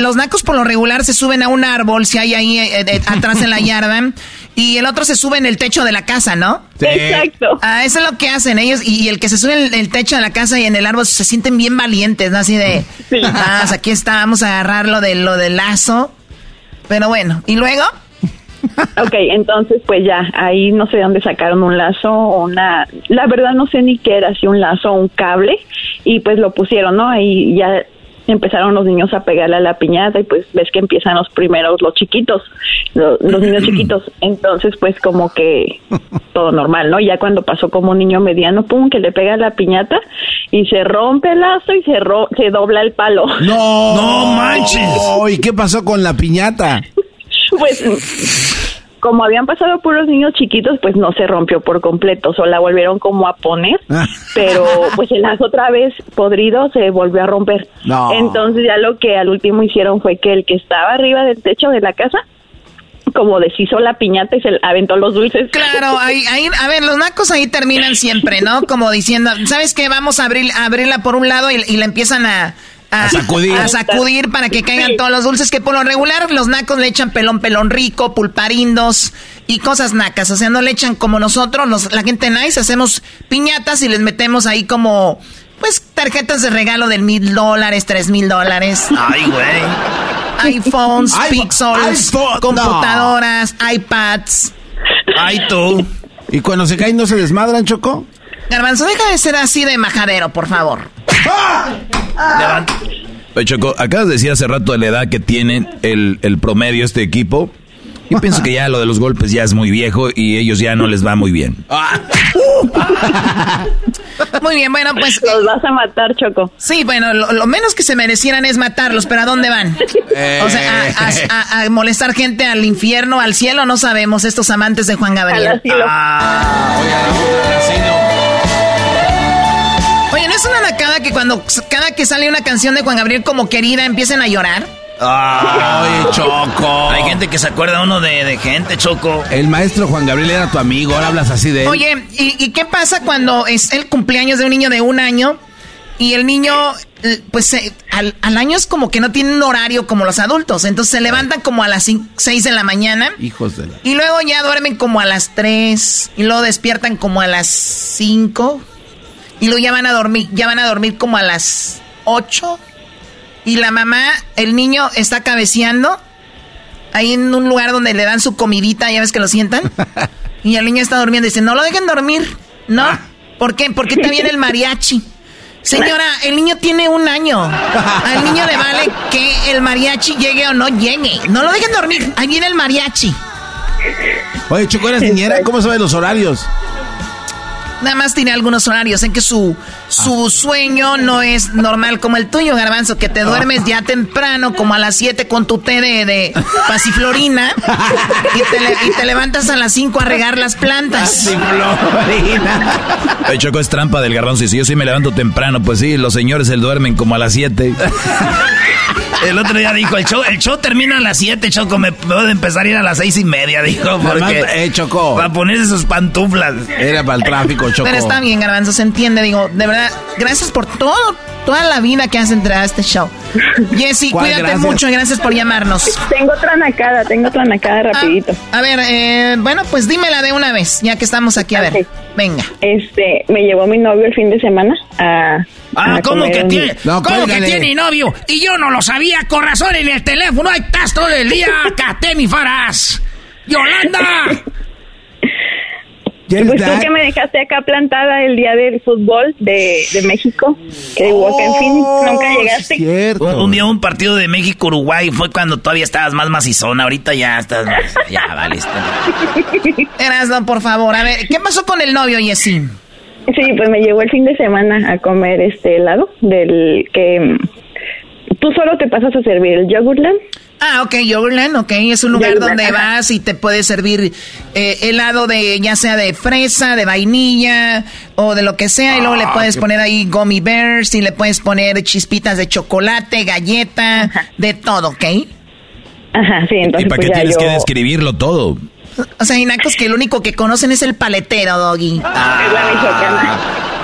Los nacos, por lo regular se suben a un árbol, si hay ahí eh, atrás en la yarda, y el otro se sube en el techo de la casa, ¿no? Exacto. Ah, eso es lo que hacen ellos, y, el que se sube en el, techo de la casa y en el árbol se sienten bien valientes, ¿no? Así de, ah, pues aquí está, vamos a agarrar lo, de, lo del lazo. Pero bueno, ¿y luego? Ok, entonces pues ya, ahí no sé dónde sacaron un lazo o una, la verdad no sé ni qué era, si un lazo o un cable, y pues lo pusieron, ¿no? Ahí ya empezaron los niños a pegarle a la piñata y pues ves que empiezan los primeros, los chiquitos, los, niños chiquitos, entonces pues como que todo normal, ¿no? Ya cuando pasó como un niño mediano, pum, que le pega a la piñata y se rompe el lazo y se, se dobla el palo. No, no manches. ¿Y qué pasó con la piñata? pues como habían pasado puros niños chiquitos, pues no se rompió por completo, solo la volvieron como a poner, pero pues el lazo otra vez podrido se volvió a romper. Entonces ya lo que al último hicieron fue que el que estaba arriba del techo de la casa como deshizo la piñata y se aventó los dulces. Claro, ahí, ahí, a ver, los nacos ahí terminan siempre, ¿no? Como diciendo, ¿sabes qué? Vamos a abrir, abrirla por un lado y, y la empiezan a, a, sacudir. A sacudir para que caigan todos los dulces que por lo regular los nacos le echan pelón, pelón rico, pulparindos y cosas nacas. O sea, no le echan como nosotros, la gente nice, hacemos piñatas y les metemos ahí como, pues, tarjetas de regalo del mil dólares, tres mil dólares. Ay, güey. iPhones, Pixels, computadoras, iPads. Ay, tú. ¿Y cuando se caen no se desmadran, Choco? Garbanzo, deja de ser así de majadero, por favor. Oye, Choco, acabas de decir hace rato de la edad que tiene el, el promedio este equipo. Yo pienso que ya lo de los golpes ya es muy viejo y ellos ya no les va muy bien. Muy bien, bueno, pues. Los vas a matar, Choco. Sí, bueno, lo, menos que se merecieran es matarlos, pero ¿a dónde van? O sea, a, molestar gente al infierno, al cielo, no sabemos, estos amantes de Juan Gabriel. Oye, ¿no es una nacada que cuando cada que sale una canción de Juan Gabriel como querida empiecen a llorar? Ay, Choco. Hay gente que se acuerda uno de, gente, Choco. El maestro Juan Gabriel era tu amigo, ahora hablas así de él. Oye, ¿y, qué pasa cuando es el cumpleaños de un niño de un año y el niño, pues al, año es como que no tiene un horario como los adultos. Entonces se levantan como a las 6 de la mañana. Hijos de la... Y luego ya duermen como a las 3. Y luego despiertan como a las 5. Y luego ya van a dormir, ya van a dormir como a las 8. Y la mamá, el niño está cabeceando ahí en un lugar donde le dan su comidita, ya ves que lo sientan. Y el niño está durmiendo y dice, no lo dejen dormir. ¿No? Ah. ¿Por qué? Porque está bien el mariachi. Señora, el niño tiene un año. Al niño le vale que el mariachi llegue o no llegue. No lo dejen dormir. Ahí viene el mariachi. Oye, Choco, ¿eres niñera? ¿Cómo sabes los horarios? Nada más tiene algunos horarios en que su, su sueño no es normal como el tuyo, Garbanzo, que te duermes ya temprano, como a las 7 con tu té de, de pasiflorina y te, levantas a las 5 a regar las plantas. Pasiflorina. El Choco es trampa del Garbanzo y si yo sí me levanto temprano, pues sí, los señores se duermen como a las 7. El otro día dijo, el show, el show termina a las 7, Choco, me puedo empezar a ir a las seis y media, dijo, porque... Eh, Choco. Para ponerse sus pantuflas. Era para el tráfico, Choco. Pero está bien, Garbanzo, se entiende, digo, de verdad, gracias por todo, toda la vida que has entregado a este show. Jessy, cuídate mucho y gracias por llamarnos. Tengo otra nacada, tengo otra nacada ah, rapidito. a ver, eh, bueno, pues dímela de una vez, ya que estamos aquí, a ver, venga. Este, me llevó mi novio el fin de semana a... Ah, ¿cómo que tiene? ¿Cómo que tiene novio? Y yo no lo sabía, con razón en el teléfono, ahí estás todo el día, Catemi Faras. ¡Yolanda! Pues tú que me dejaste acá plantada el día del fútbol de, de México, que oh, en fin, nunca llegaste. Un, día un partido de México-Uruguay fue cuando todavía estabas más macizona, ahorita ya estás más, ya valiste. Erasno, por favor, a ver, ¿qué pasó con el novio, Yesín? Sí, pues me llevó el fin de semana a comer este helado del que tú solo te pasas a servir el Yogurtland. Ah, ok, Yogurtland, ok. Es un lugar donde vas y te puedes servir eh, helado de, ya sea de fresa, de vainilla o de lo que sea. y luego le ah, puedes poner ahí gummy bears y le puedes poner chispitas de chocolate, galleta, de todo, ¿ok? Ajá, sí, entonces. ¿Y para qué pues tienes que describirlo todo? O sea, hay nacos que el único que conocen es el paletero, Doggy. Ah, es la michoacana.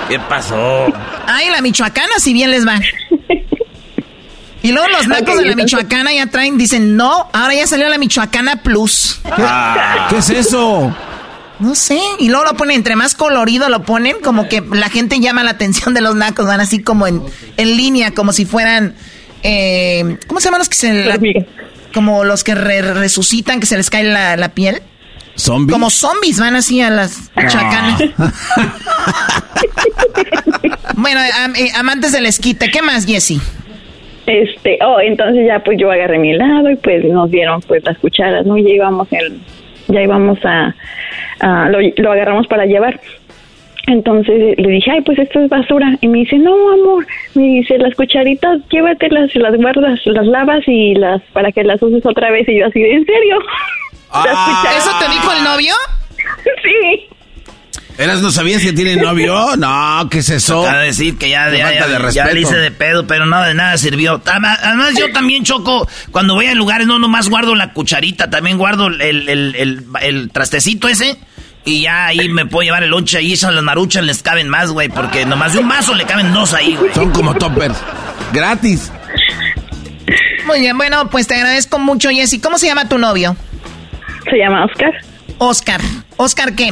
¿Qué pasó? Ay, la michoacana, si bien les va. Y luego los nacos de la Michoacana ya traen, dicen, no, ahora ya salió la Michoacana Plus. ¿Qué, es eso? No sé, y luego lo ponen, entre más colorido lo ponen, como que la gente llama la atención de los nacos, van así como en, en línea, como si fueran, eh, ¿cómo se llaman los que se... como los que resucitan, que se les cae la, piel? ¿Zombies? Como zombies van así a las michoacanas. bueno, eh, amantes del esquite, ¿qué más, Jesse? Este, oh, entonces ya pues yo agarré mi lado y pues nos dieron pues las cucharas, ¿no? Ya íbamos el, ya íbamos a, lo, agarramos para llevar. Entonces le dije, ay, pues esto es basura. Y me dice, no, amor. Me dice, las cucharitas, llévatelas, las guardas, las lavas y las, para que las uses otra vez. Y yo así, ¿en serio? Ah. ¿Eso te dijo el novio? sí. ¿Eras no sabías que tiene novio? No, ¿qué es eso? Acaba decir que ya, ya, ya, de ya, le hice de pedo, pero nada de nada sirvió. Además, yo también choco, cuando voy a lugares, no nomás guardo la cucharita, también guardo el, el, el, el trastecito ese. Y ya ahí me puedo llevar el lonche ahí, esas las maruchas les caben más, güey, porque nomás de un vaso le caben dos ahí, güey. Son como toppers. Gratis. Muy bien, bueno, pues te agradezco mucho, Jessy. ¿Cómo se llama tu novio? Se llama Oscar. Oscar. ¿Oscar qué?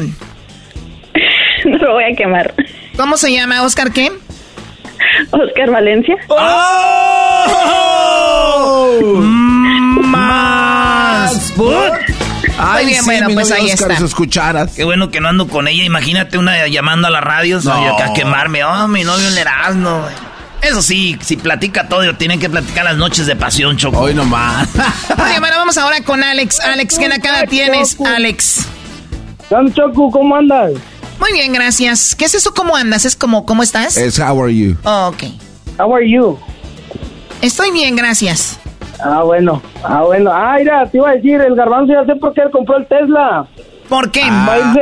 no lo voy a quemar. ¿Cómo se llama? ¿Oscar qué? Oscar Valencia. ¡Oh! Más. Muy bien, bueno, pues ahí está. cucharas. Qué bueno que no ando con ella. Imagínate una llamando a la radio no. a quemarme. Oh, mi novio en Erasmo. Eso sí, si platica todo, tienen que platicar las noches de pasión, Choco. Hoy nomás. Oye, bueno, vamos ahora con Alex. Alex, ¿qué cara tienes, Alex? Choco, ¿cómo andas? Muy bien, gracias. ¿Qué es eso? ¿Cómo andas? ¿Es como cómo estás? Es how are you. Oh, ok. How are you? Estoy bien, gracias. Ah, bueno. Ah, bueno. Ah, mira, te iba a decir, el garbanzo ya sé por qué él compró el Tesla. ¿Por qué? Ah.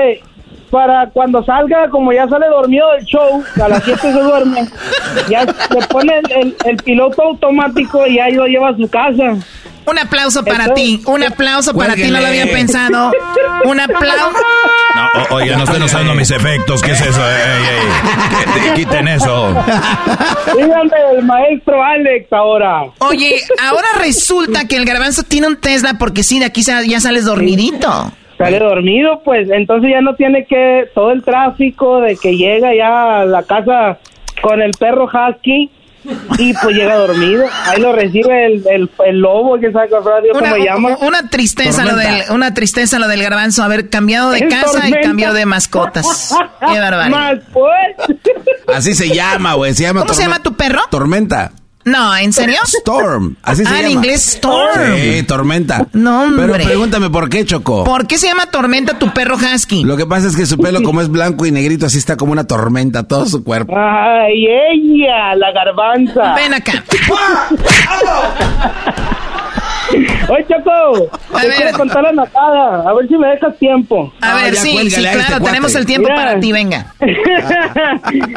para cuando salga, como ya sale dormido del show, a las 7 se duerme, ya le pone el, el piloto automático y ahí lo lleva a su casa. Un aplauso para ti, un aplauso para ti, no lo había pensado. Un aplauso. No, oiga, no estén usando mis efectos, ¿qué es eso? Ey, quiten eso. Díganme el maestro Alex ahora. Oye, ahora resulta que el garbanzo tiene un Tesla porque sí, de aquí ya sales dormidito. Sale dormido, pues entonces ya no tiene que todo el tráfico de que llega ya a la casa con el perro husky y pues llega dormido. Ahí lo recibe el, el, lobo, que sabe cómo se llama. Una tristeza, lo del, una tristeza lo del garbanzo, haber cambiado de casa y cambiado de mascotas. Qué barbaridad. Pues. Así se llama, güey. Se llama ¿Cómo se llama tu perro? Tormenta. No, ¿en serio? Storm. Así se ah, llama. en inglés Storm. Sí, tormenta. No, hombre. Pero pregúntame por qué, Choco. ¿Por qué se llama tormenta tu perro husky? Lo que pasa es que su pelo, como es blanco y negrito, así está como una tormenta, todo su cuerpo. Ay, ella, la garbanza. Ven acá. Oye, Choco, A te ver. quiero contar la natada. A ver si me dejas tiempo. A ver, ya sí, cuélgale sí, a este claro, cuate. tenemos el tiempo Mira. para ti, venga.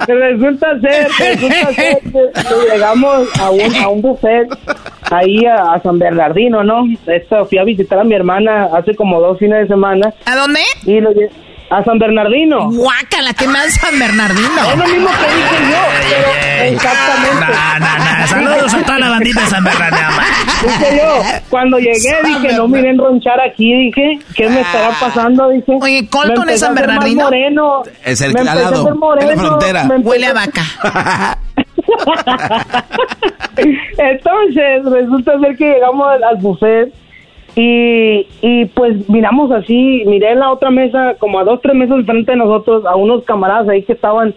resulta ser, resulta ser que, que llegamos a un, a un buffet ahí a, a San Bernardino, ¿no? Esto, fui a visitar a mi hermana hace como dos fines de semana. ¿A dónde? Y lo a San Bernardino. Guácala, ¿qué más San Bernardino? Es lo mismo que dije yo, pero exactamente. No, no, no. Saludos a toda la bandita de San Bernardino. Dije yo, cuando llegué dije, no miren ronchar aquí, dije, ¿qué me estará pasando? Dije, Oye, Colton es San Bernardino. moreno. Es el lado, moreno, en la frontera. Huele a vaca. Entonces, resulta ser que llegamos al, al buffet y, y pues miramos así, miré en la otra mesa, como a dos, tres mesas enfrente de nosotros, a unos camaradas ahí que estaban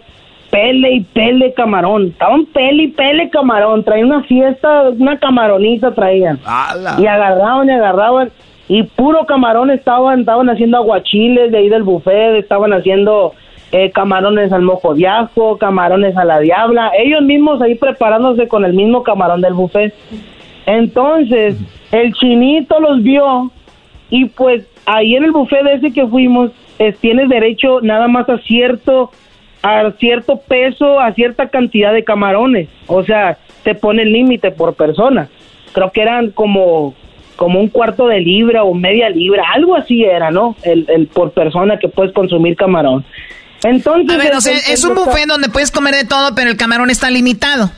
pele y pele camarón. Estaban pele y pele camarón. Traían una fiesta, una camaroniza traían. Y agarraban y agarraban. Y puro camarón estaban, estaban haciendo aguachiles de ahí del buffet, estaban haciendo eh, camarones al mojo de ajo, camarones a la diabla, ellos mismos ahí preparándose con el mismo camarón del buffet. Entonces, el chinito los vio y pues ahí en el buffet de ese que fuimos, es, tienes derecho nada más a cierto a cierto peso, a cierta cantidad de camarones. O sea, te pone el límite por persona. Creo que eran como como un cuarto de libra o media libra, algo así era, ¿no? El, el por persona que puedes consumir camarón. Entonces, A ver, o sea, es un buffet donde puedes comer de todo, pero el camarón está limitado.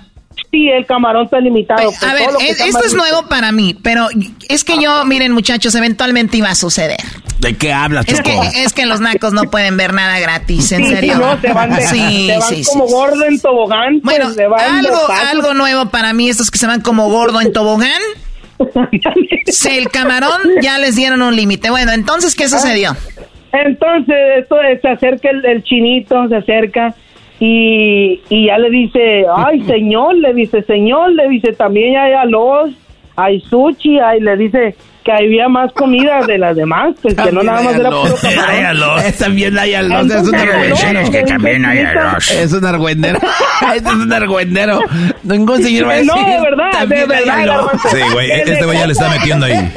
Sí, el camarón está limitado. pues, A ver, todo lo que es- está esto es nuevo para mí, pero es que yo, miren muchachos, eventualmente iba a suceder. ¿De qué hablas, Es Choco? que, es que los nacos no pueden ver nada gratis, en Sí, sí, serio. no, se van, de- Sí, se van sí, como sí. gordo en tobogán. pues, Bueno, se van de algo, algo nuevo para mí, estos que se van como gordo en tobogán. Si el camarón ya les dieron un límite. Bueno, entonces, ¿qué sucedió? Entonces, esto es, se acerca el, el chinito, se acerca y, y ya le dice, ay, señor, le dice, señor, le dice, también hay arroz, hay sushi, hay, le dice que había más comida de las demás, pues que no nada más era puro camarón. Es también hay arroz, es un argüendero. no, que también hay arroz. Es un argüendero. Este es un argüendero. Ningún señor va a no, de verdad, de también hay verdad. Sí, güey, este güey ya le está metiendo ahí.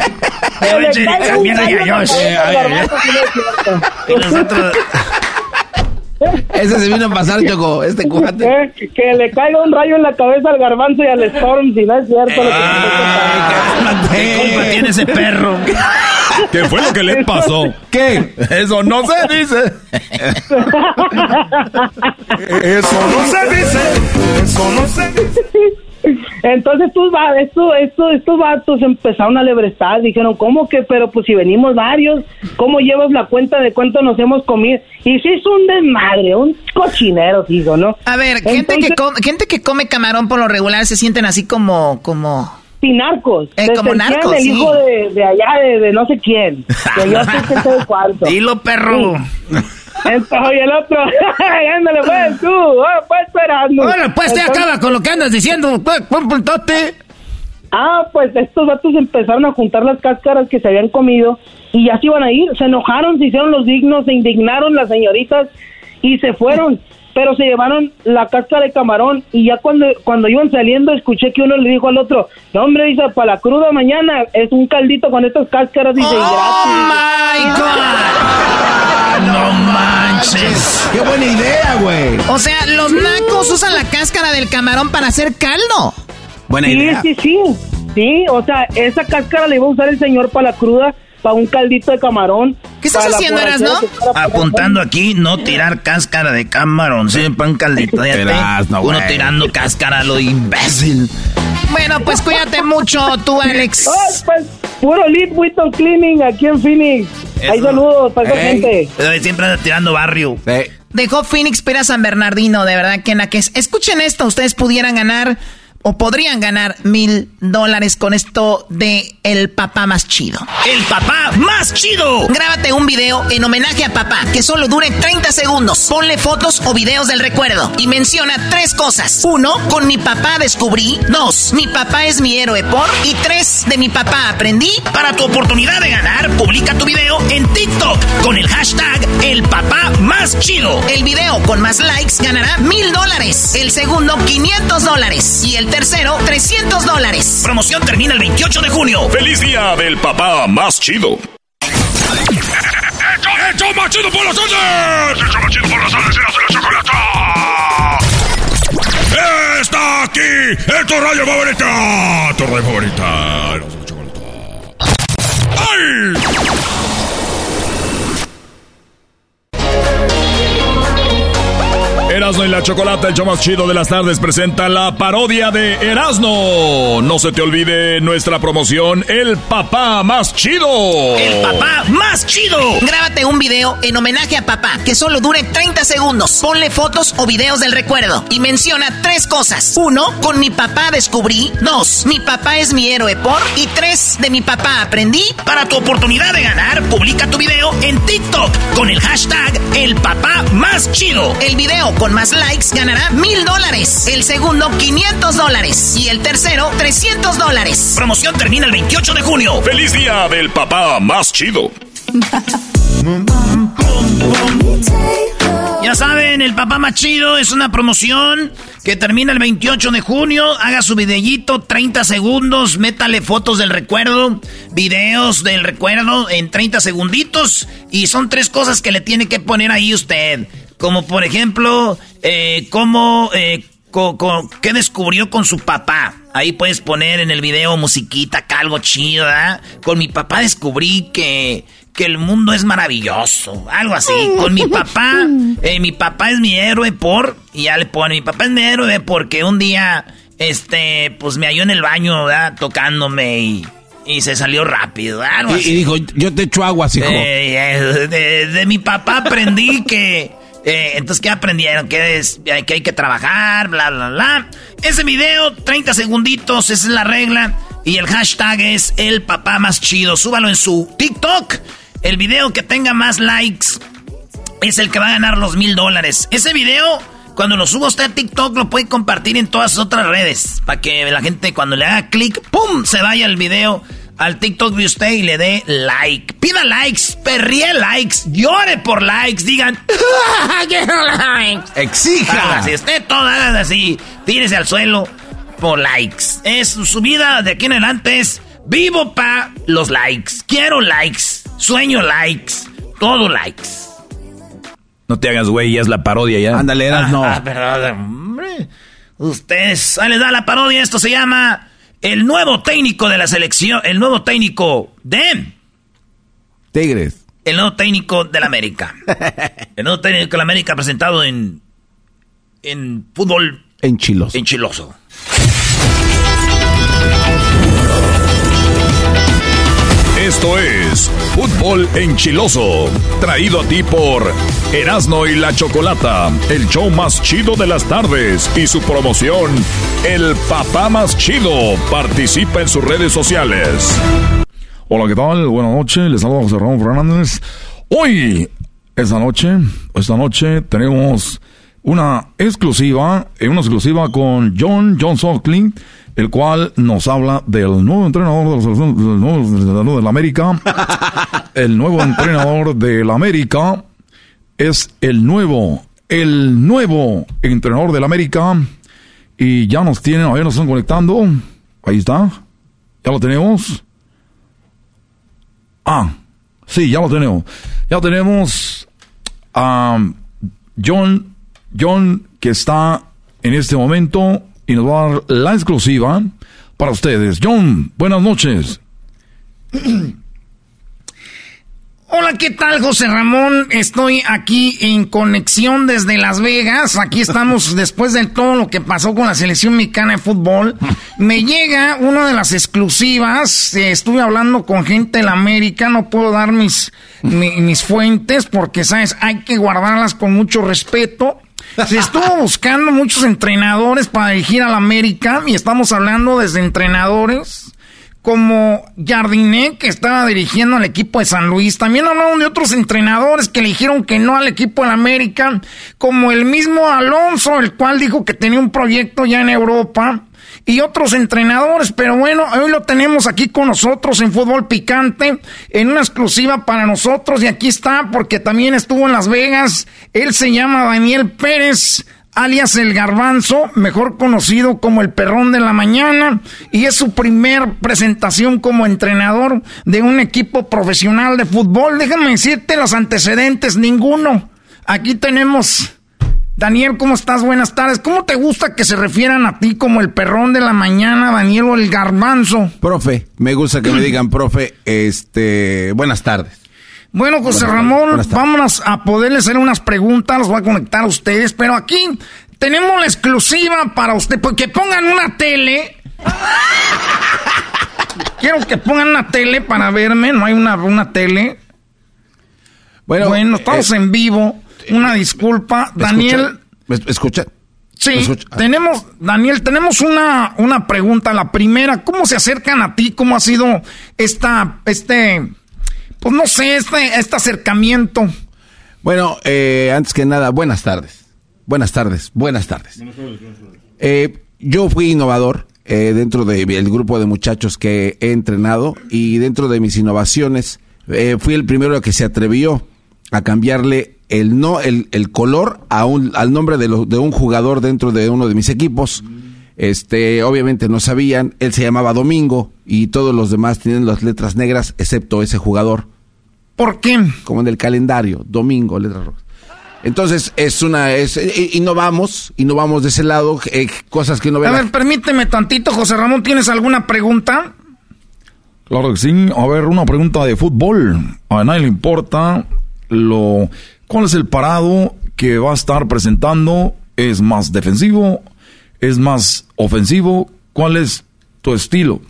También hay rayo en la arroz. cabeza al ay, ay, garbanzo, si no es cierto. Y nosotros... Ese se vino a pasar, Choco, este cuate. Que le caiga un rayo en la cabeza al garbanzo y al Storm, si no es cierto lo que ¿Qué culpa tiene ese perro? ¿Qué fue lo que le pasó? ¿Qué? Eso no se dice. Eso no se dice, eso no se dice. Entonces estos, va- esto, esto, estos vatos empezaron a lebrestar, dijeron, ¿cómo que? Pero pues si venimos varios, ¿cómo llevas la cuenta de cuánto nos hemos comido? Y sí es un desmadre, un cochinero, hizo, ¿no? A ver, gente, que come, gente que come camarón por lo regular se sienten así como, como... Sí, narcos. Eh, como narcos, el sí. hijo de, de allá, de, de no sé quién. Que yo sé que sé cuánto. Dilo, perro. Entonces, oye, el otro, ándale, pues, tú, ah, pues, esperando. Ahora, pues, te Entonces- acaba con lo que andas diciendo. Pues. Ah, pues estos vatos empezaron a juntar las cáscaras que se habían comido y ya se iban a ir. Se enojaron, se hicieron los dignos, se indignaron las señoritas y se fueron. Pero se llevaron la cáscara de camarón y ya cuando, cuando iban saliendo escuché que uno le dijo al otro, no hombre, dice, para la cruda mañana es un caldito con estas cáscaras, dice, ¡Oh, gratis. my God! No manches. ¡Qué buena idea, güey! O sea, los nacos usan la cáscara del camarón para hacer caldo. Buena Sí, idea. sí, sí, sí, o sea, esa cáscara la iba a usar el señor para la cruda, para un caldito de camarón. ¿Qué estás para la haciendo, que fuera para- Apuntando aquí, no tirar cáscara de camarón. Sí, pan caldito. ya te- Erasno, Uno tirando cáscara, lo imbécil. Bueno, pues cuídate mucho tú, Alex. Ay, pues, puro lead Witton Cleaning aquí en Phoenix. Hay Eso. saludos para esa gente. Pero siempre anda tirando barrio. Sí. Dejó Phoenix para San Bernardino, de verdad que naques. Escuchen esto, ustedes pudieran ganar o podrían ganar mil dólares con esto de el papá más chido. ¡El papá más chido! Grábate un video en homenaje a papá que solo dure 30 segundos. Ponle fotos o videos del recuerdo y menciona tres cosas. Uno, con mi papá descubrí. Dos, mi papá es mi héroe por. Y tres, de mi papá aprendí. Para tu oportunidad de ganar, publica tu video en TikTok con el hashtag el papá más chido. El video con más likes ganará mil dólares. El segundo, 500 dólares. Y el tercero, 300 dólares. Promoción termina el 28 de junio. ¡Feliz día del papá más chido! ¡Hecho más chido por las tardes! ¡Hecho más chido por las tardes! ¡Eras la chocolata! ¡Está aquí! ¡Es tu radio favorita! ¡Tu radio favorita! ¡Eras la chocolata! ¡Ay! Erasno y la Chocolata, el show más chido de las tardes, presenta la parodia de Erasno. No se te olvide nuestra promoción, El Papá Más Chido. ¡El papá más chido! Grábate un video en homenaje a papá que solo dure 30 segundos. Ponle fotos o videos del recuerdo y menciona tres cosas. Uno, con mi papá descubrí. Dos, mi papá es mi héroe por. Y tres, de mi papá aprendí. Para tu oportunidad de ganar, publica tu video en TikTok con el hashtag el papá más chido. El video con más likes ganará mil dólares. El segundo, 500 dólares. Y el tercero, 300 dólares. Promoción termina el 28 de junio. ¡Feliz día del papá más chido! Ya saben, el papá más chido es una promoción que termina el 28 de junio. Haga su videíto, 30 segundos, métale fotos del recuerdo, videos del recuerdo en 30 segunditos. Y son tres cosas que le tiene que poner ahí usted. Como por ejemplo, eh, cómo, eh, co- co- qué descubrió con su papá. Ahí puedes poner en el video musiquita, acá algo chido, ¿verdad? Con mi papá descubrí que, que el mundo es maravilloso. Algo así. Con mi papá, eh, mi papá es mi héroe por... Y ya le pone, mi papá es mi héroe porque un día, este, pues me halló en el baño, ¿verdad? Tocándome y... Y se salió rápido, algo Y, así. y dijo, yo te echo aguas, hijo. Eh, de, de mi papá aprendí que... eh, entonces, ¿qué aprendieron? Que, hay que trabajar, bla, bla, bla. Ese video, 30 segunditos, esa es la regla. Y el hashtag es el papá más chido. Súbalo en su TikTok. El video que tenga más likes es el que va a ganar los mil dólares. Ese video, cuando lo suba usted a TikTok, lo puede compartir en todas sus otras redes. Para que la gente cuando le haga clic, ¡pum! Se vaya el video al TikTok de usted y le dé like. Pida likes, perríe likes, llore por likes, digan... "Quiero likes". Exija. Si usted todo haga así, tírese al suelo por likes. Es su vida de aquí en adelante es vivo pa los likes. Quiero likes, sueño likes, todo likes. No te hagas güey, ya es la parodia ya. Ándale, eras no. Ah, perdón, hombre. Ustedes, ahí les da la parodia. Esto se llama el nuevo técnico de la selección, el nuevo técnico de Tigres. el nuevo técnico de la América. El nuevo técnico de la América presentado en en fútbol Enchilos. enchiloso. Esto es Fútbol Enchiloso, traído a ti por Erasno y la Chocolata, el show más chido de las tardes y su promoción, El Papá Más Chido. Participa en sus redes sociales. Hola, ¿qué tal? Buenas noches, les saluda José Ramón Fernández. Hoy, esta noche, esta noche tenemos una exclusiva, eh, una exclusiva con John John Socklin, el cual nos habla del nuevo entrenador de la selección, del nuevo de la América. el nuevo entrenador de la América es el nuevo, el nuevo entrenador de la América. Y ya nos tienen, ahí nos están conectando. Ahí está. Ya lo tenemos. Ah, sí, ya lo tenemos. Ya tenemos a John, John que está en este momento y nos va a dar la exclusiva para ustedes. John, buenas noches. Hola, ¿qué tal, José Ramón? Estoy aquí en conexión desde Las Vegas. Aquí estamos después de todo lo que pasó con la selección mexicana de fútbol. Me llega una de las exclusivas. Eh, estuve hablando con gente de la América. No puedo dar mis, mi- mis fuentes porque, ¿sabes? Hay que guardarlas con mucho respeto. Se estuvo buscando muchos entrenadores para dirigir al América y estamos hablando desde entrenadores como Jardiné, que estaba dirigiendo al equipo de San Luis. También hablaron de otros entrenadores que le dijeron que no al equipo del América, como el mismo Alonso, el cual dijo que tenía un proyecto ya en Europa y otros entrenadores, pero bueno, hoy lo tenemos aquí con nosotros en Fútbol Picante, en una exclusiva para nosotros, y aquí está, porque también estuvo en Las Vegas, él se llama Daniel Pérez, alias el Garbanzo, mejor conocido como el Perrón de la Mañana, y es su primer presentación como entrenador de un equipo profesional de fútbol. Déjame decirte los antecedentes, ninguno. Aquí tenemos Daniel, ¿cómo estás? Buenas tardes. ¿Cómo te gusta que se refieran a ti como el perrón de la mañana, Daniel o el garbanzo? Profe, me gusta que me digan profe, este, buenas tardes. Bueno, José Ramón, vámonos a poderle hacer unas preguntas, los voy a conectar a ustedes, pero aquí tenemos la exclusiva para usted, porque pongan una tele. Quiero que pongan una tele para verme, no hay una, una tele. Bueno, bueno estamos eh, en vivo. Una disculpa, Daniel. escucha. Sí, tenemos, Daniel, tenemos una, una pregunta. La primera, ¿cómo se acercan a ti? ¿Cómo ha sido esta, este, pues no sé, este, este acercamiento? Bueno, eh, antes que nada, buenas tardes. Buenas tardes, buenas tardes. Eh, yo fui innovador eh, dentro del grupo de muchachos que he entrenado y dentro de mis innovaciones fui el primero que se atrevió a cambiarle el no el, el color a un, al nombre de, de un jugador dentro de uno de mis equipos. Este, obviamente no sabían, él se llamaba Domingo y todos los demás tienen las letras negras excepto ese jugador. ¿Por qué? Como en el calendario, Domingo, letras rojas. Entonces es una es y, no vamos y no vamos de ese lado eh, cosas que no ven. A ver, permíteme tantito, José Ramón, ¿tienes alguna pregunta? Claro que sí. A ver, una pregunta de fútbol. A nadie le importa lo ¿Cuál es el parado que va a estar presentando? ¿Es más defensivo? ¿Es más ofensivo? ¿Cuál es tu estilo?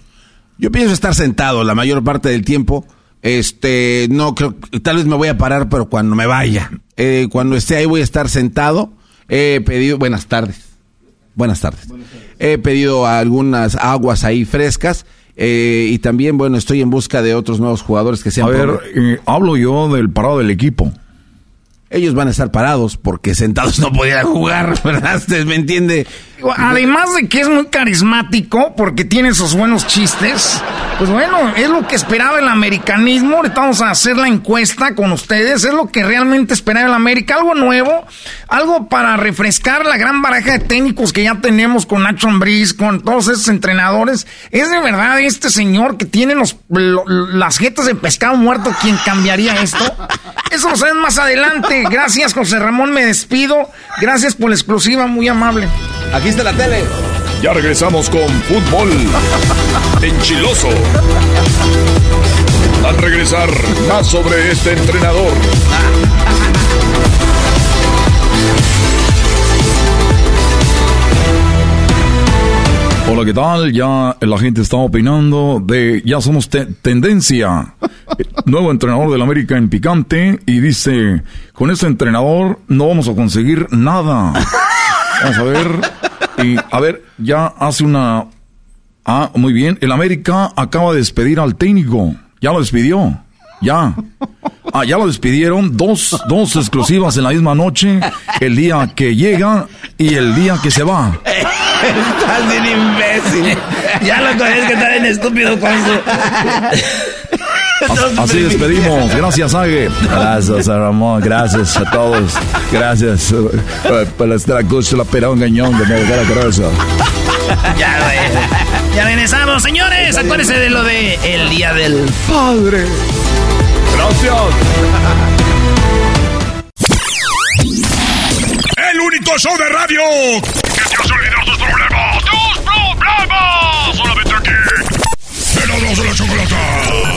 Yo pienso estar sentado la mayor parte del tiempo. Este, no creo, tal vez me voy a parar, pero cuando me vaya. Eh, cuando esté ahí voy a estar sentado. He pedido, buenas tardes. Buenas tardes. He pedido algunas aguas ahí frescas. Eh, y también, bueno, estoy en busca de otros nuevos jugadores que sean. A ver, eh, hablo yo del parado del equipo ellos van a estar parados porque sentados no podían jugar, ¿verdad? ¿Me entiende? Además de que es muy carismático porque tiene esos buenos chistes, pues bueno, es lo que esperaba el americanismo. Ahorita vamos a hacer la encuesta con ustedes. Es lo que realmente esperaba el América. Algo nuevo, algo para refrescar la gran baraja de técnicos que ya tenemos con Nacho Ambriz, con todos esos entrenadores. Es de verdad este señor que tiene los, las jetas de pescado muerto quien cambiaría esto. Eso lo saben más adelante. Gracias, José Ramón. Me despido. Gracias por la exclusiva, muy amable. Aquí está la tele. Ya regresamos con fútbol enchiloso. Al regresar, más sobre este entrenador. Hola, ¿qué tal? Ya la gente está opinando de, ya somos tendencia. Nuevo entrenador del América en picante y dice, con este entrenador no vamos a conseguir nada. Vamos a ver. Y a ver, ya hace una... Ah, muy bien. El América acaba de despedir al técnico. Ya lo despidió. Ya. Ah, ya lo despidieron. Dos, dos exclusivas en la misma noche. El día que llega y el día que se va. Estás bien imbécil. Ya lo conoces que está bien estúpido con Así despedimos. Gracias, Ague. Gracias, Ramón. Gracias a todos. Gracias eh, por estar aquí, la pera un gañón de la cabeza. Ya, Ya regresamos, señores. Acuérdense de lo de el Día del Padre. Gracias. El único show de radio que te hace olvidar tus problemas. ¡Tus problemas! Solamente aquí. El de la chocolata.